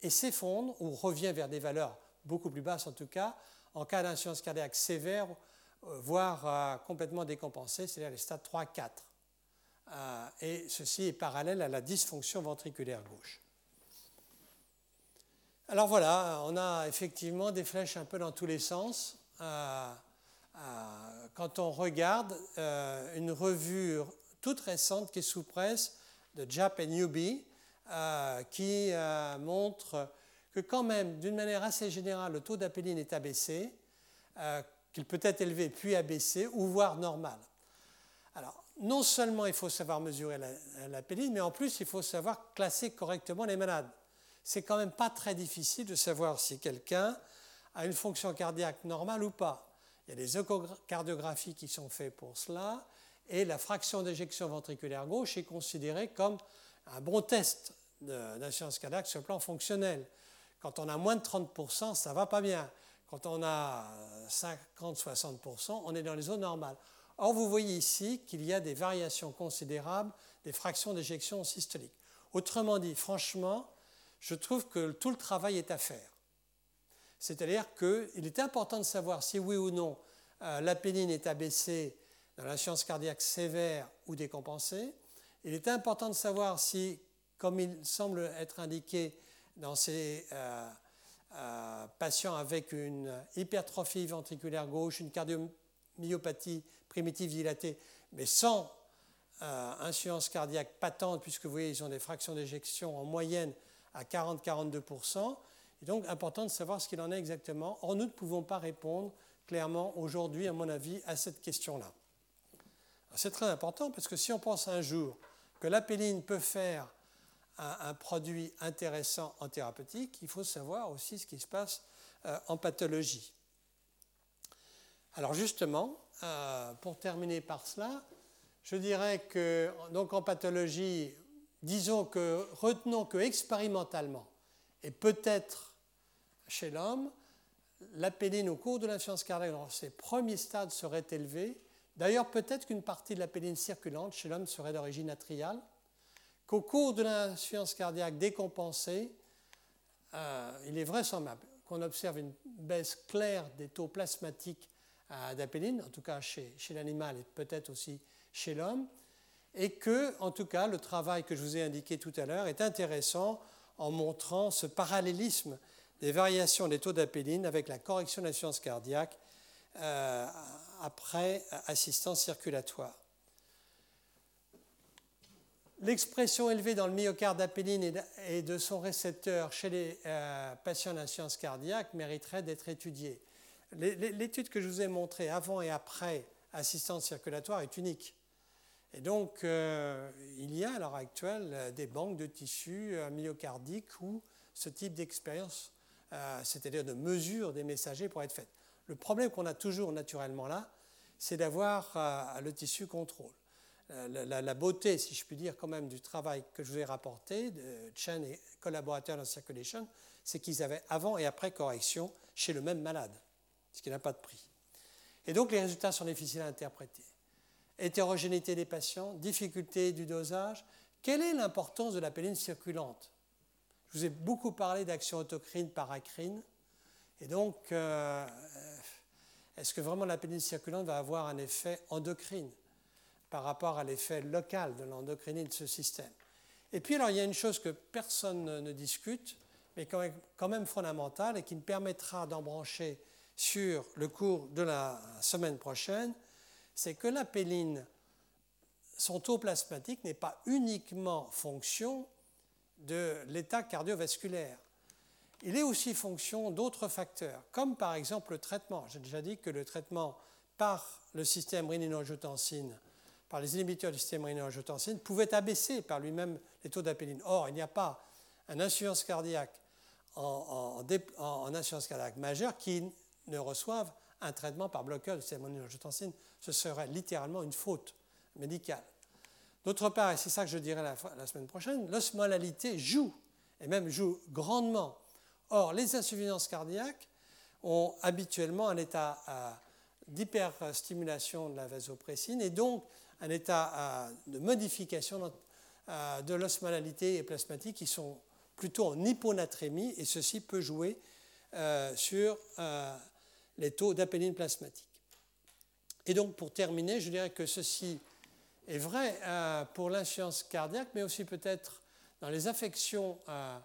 Speaker 2: et s'effondre ou revient vers des valeurs beaucoup plus basses en tout cas, en cas d'insuffisance cardiaque sévère, euh, voire euh, complètement décompensée, c'est-à-dire les stades 3-4. Euh, et ceci est parallèle à la dysfonction ventriculaire gauche. Alors voilà, on a effectivement des flèches un peu dans tous les sens. quand on regarde une revue toute récente qui est sous presse de Jap et Newby, euh, qui euh, montre que quand même, d'une manière assez générale, le taux d'apéline est abaissé, euh, qu'il peut être élevé puis abaissé, ou voire normal. Alors, non seulement il faut savoir mesurer l'apéline, mais en plus il faut savoir classer correctement les malades. C'est quand même pas très difficile de savoir si quelqu'un a une fonction cardiaque normale ou pas. Il y a des échocardiographies qui sont faites pour cela et la fraction d'éjection ventriculaire gauche est considérée comme un bon test d'insuffisance cardiaque sur le plan fonctionnel. Quand on a moins de 30%, ça va pas bien. Quand on a 50-60%, on est dans les zones normales. Or, vous voyez ici qu'il y a des variations considérables des fractions d'éjection systolique. Autrement dit, franchement, je trouve que tout le travail est à faire. C'est-à-dire qu'il est important de savoir si oui ou non l'apéline est abaissée dans l'insuffisance cardiaque sévère ou décompensée. Il est important de savoir si, comme il semble être indiqué dans ces patients avec une hypertrophie ventriculaire gauche, une cardiomyopathie primitive dilatée, mais sans euh, insuffisance cardiaque patente, puisque vous voyez, ils ont des fractions d'éjection en moyenne à 40-42%. Il est donc important de savoir ce qu'il en est exactement. Or, nous ne pouvons pas répondre clairement aujourd'hui, à mon avis, à cette question-là. C'est très important parce que si on pense un jour que l'apéline peut faire un, produit intéressant en thérapeutique, il faut savoir aussi ce qui se passe euh, en pathologie. Alors justement, euh, pour terminer par cela, je dirais que, donc en pathologie, disons que, retenons que expérimentalement, et peut-être chez l'homme, l'apéline au cours de l'insuffisance cardiaque dans ses premiers stades serait élevée. D'ailleurs, peut-être qu'une partie de l'apéline circulante chez l'homme serait d'origine atriale, qu'au cours de l'insuffisance cardiaque décompensée, euh, il est vraisemblable qu'on observe une baisse claire des taux plasmatiques d'apéline, en tout cas chez, chez l'animal et peut-être aussi chez l'homme, et que, en tout cas, le travail que je vous ai indiqué tout à l'heure est intéressant en montrant ce parallélisme des variations des taux d'apéline avec la correction de l'insuffisance cardiaque euh, après assistance circulatoire. L'expression élevée dans le myocarde d'apéline et de son récepteur chez les euh, patients d'insuffisance cardiaque mériterait d'être étudiée. L'étude que je vous ai montrée avant et après assistance circulatoire est unique. Et donc, euh, il y a à l'heure actuelle euh, des banques de tissus myocardiques où ce type d'expérience, c'est-à-dire de mesure des messagers, pourrait être faite. Le problème qu'on a toujours naturellement là, c'est d'avoir le tissu contrôle. La, beauté, si je puis dire, quand même, du travail que je vous ai rapporté de Chen et collaborateurs dans Circulation, c'est qu'ils avaient avant et après correction chez le même malade, ce qui n'a pas de prix. Et donc, les résultats sont difficiles à interpréter hétérogénéité des patients, difficulté du dosage. Quelle est l'importance de la péline circulante? Je vous ai beaucoup parlé d'action autocrine, paracrine. Et donc, euh, est-ce que vraiment la péline circulante va avoir un effet endocrine? Par rapport à l'effet local de l'endocrinie de ce système Et puis, alors, il y a une chose que personne ne discute, mais quand même fondamentale et qui me permettra d'embrancher sur le cours de la semaine prochaine, c'est que la péline, son taux plasmatique n'est pas uniquement fonction de l'état cardiovasculaire. Il est aussi fonction d'autres facteurs, comme par exemple le traitement. J'ai déjà dit que le traitement par le système rénine-angiotensine, par les inhibiteurs du système rénine-angiotensine, pouvait abaisser par lui-même les taux d'apéline. Or, il n'y a pas un insuffisance cardiaque en, insuffisance cardiaque majeure qui ne reçoive un traitement par bloqueur du système rénine-angiotensine ce serait littéralement une faute médicale. D'autre part, et c'est ça que je dirai la, semaine prochaine, l'osmolalité joue, et même joue grandement. Or, les insuffisances cardiaques ont habituellement un état euh, d'hyperstimulation de la vasopressine et donc un état euh, de modification euh, de l'osmolalité et plasmatique qui sont plutôt en hyponatrémie et ceci peut jouer sur les taux d'apéline plasmatique. Et donc, pour terminer, je dirais que ceci est vrai euh, pour l'insuffisance cardiaque, mais aussi peut-être dans les affections euh,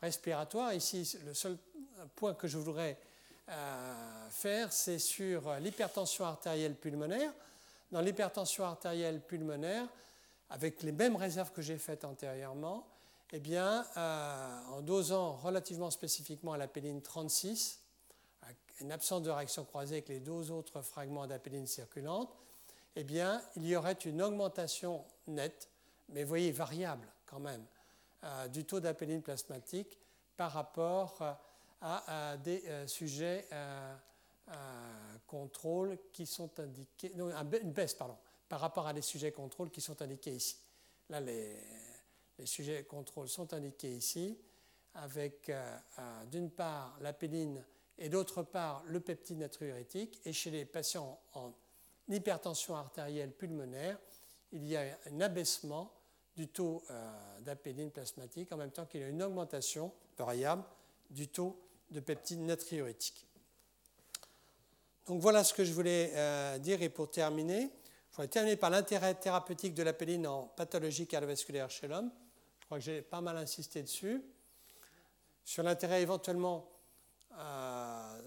Speaker 2: respiratoires. Ici, le seul point que je voudrais euh, faire, c'est sur l'hypertension artérielle pulmonaire. Dans l'hypertension artérielle pulmonaire, avec les mêmes réserves que j'ai faites antérieurement, eh bien, en dosant relativement spécifiquement à la péline 36, une absence de réaction croisée avec les deux autres fragments d'apéline circulante, eh bien, il y aurait une augmentation nette, mais voyez, variable quand même, euh, du taux d'apéline plasmatique par rapport euh, à, des euh, sujets contrôle qui sont indiqués, non, une baisse, pardon, par rapport à des sujets contrôle qui sont indiqués ici. Là, les, les sujets contrôle sont indiqués ici, avec d'une part l'apéline et d'autre part le peptide natriurétique. Et chez les patients en hypertension artérielle pulmonaire, il y a un abaissement du taux euh, d'apéline plasmatique en même temps qu'il y a une augmentation variable du taux de peptide natriurétique. Donc voilà ce que je voulais euh, dire. Et pour terminer, je voudrais terminer par l'intérêt thérapeutique de l'apéline en pathologie cardiovasculaire chez l'homme. Je crois que j'ai pas mal insisté dessus. Sur l'intérêt éventuellement euh,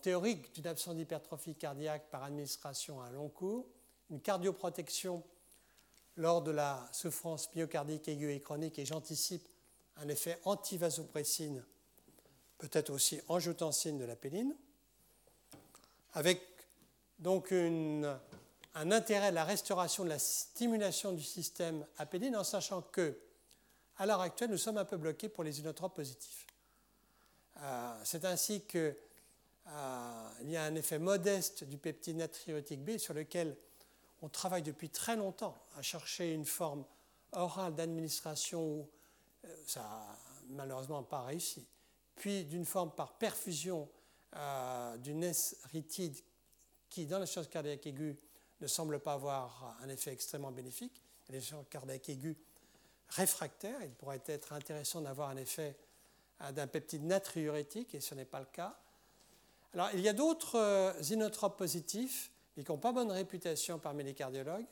Speaker 2: théorique d'une absence d'hypertrophie cardiaque par administration à long cours, une cardioprotection lors de la souffrance myocardique aiguë et chronique, et j'anticipe un effet antivasopressine, peut-être aussi angiotensine de l'apéline, avec donc un intérêt de la restauration de la stimulation du système apéline, en sachant que, à l'heure actuelle, nous sommes un peu bloqués pour les inotropes positifs. Euh, c'est ainsi qu'il euh, y a un effet modeste du peptide natriurétique B sur lequel on travaille depuis très longtemps à chercher une forme orale d'administration euh, ça n'a malheureusement pas réussi, puis d'une forme par perfusion euh, d'une S-ritide qui, dans la science cardiaque aiguë, ne semble pas avoir un effet extrêmement bénéfique. Les sciences cardiaques aiguës réfractaires, il pourrait être intéressant d'avoir un effet euh, d'un peptide natriurétique, et ce n'est pas le cas. Alors, il y a d'autres euh, inotropes positifs, mais qui n'ont pas bonne réputation parmi les cardiologues,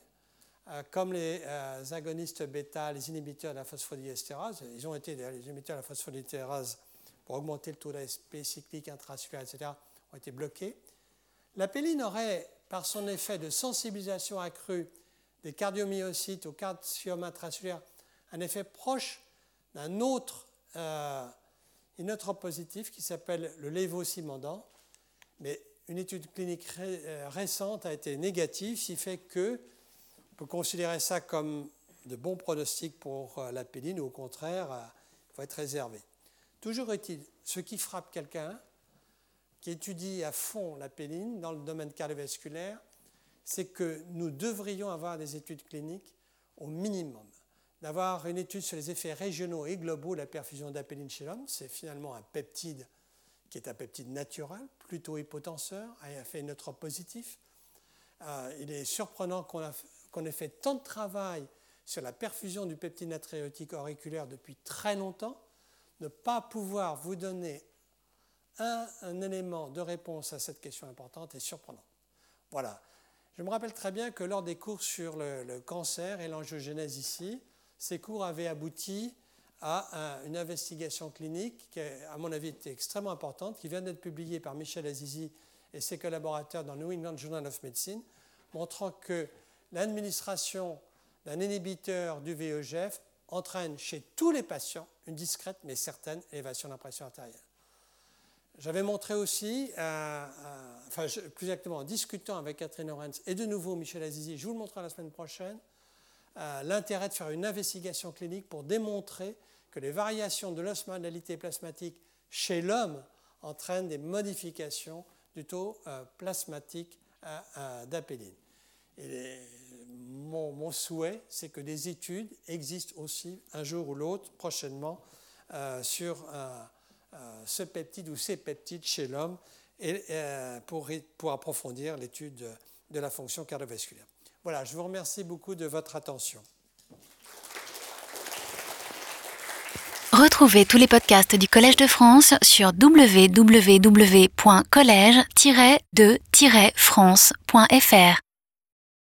Speaker 2: comme les agonistes bêta, les inhibiteurs de la phosphodiesterase. Ils ont été les inhibiteurs de la phosphodiesterase pour augmenter le taux d'ASP cyclique intracellulaire, etc., ont été bloqués. La péline aurait, par son effet de sensibilisation accrue des cardiomyocytes au calcium intracellulaire, un effet proche d'un autre euh, positif qui s'appelle le lévocimandant. Mais une étude clinique euh, récente a été négative, ce qui fait que on peut considérer ça comme de bons pronostics pour euh, la péline, ou au contraire, euh, il faut être réservé. Toujours est-il, ce qui frappe quelqu'un qui étudie à fond la péline dans le domaine cardiovasculaire, c'est que nous devrions avoir des études cliniques au minimum. D'avoir une étude sur les effets régionaux et globaux de la perfusion d'apéline chez l'homme, c'est finalement un peptide qui est un peptide naturel, plutôt hypotenseur, un effet neutrope positif. Euh, il est surprenant qu'on ait fait tant de travail sur la perfusion du peptide natriurétique auriculaire depuis très longtemps, ne pas pouvoir vous donner un, élément de réponse à cette question importante est surprenant. Voilà. Je me rappelle très bien que lors des cours sur le, cancer et l'angiogénèse ici, ces cours avaient abouti à une investigation clinique qui, à mon avis, était extrêmement importante, qui vient d'être publiée par Michel Azizi et ses collaborateurs dans le New England Journal of Medicine, montrant que l'administration d'un inhibiteur du VEGF entraîne chez tous les patients une discrète mais certaine élévation de la pression artérielle. J'avais montré aussi, euh, euh, enfin plus exactement en discutant avec Catherine Lorenz et de nouveau Michel Azizi, je vous le montrerai la semaine prochaine, euh, l'intérêt de faire une investigation clinique pour démontrer que les variations de l'osmodalité plasmatique chez l'homme entraînent des modifications du taux plasmatique d'apéline. Mon, souhait, c'est que des études existent aussi un jour ou l'autre, prochainement, euh, sur euh, euh, ce peptide ou ces peptides chez l'homme pour, approfondir l'étude de la fonction cardiovasculaire. Voilà, je vous remercie beaucoup de votre attention.
Speaker 1: Retrouvez tous les podcasts du Collège de France sur www.collège-de-france.fr.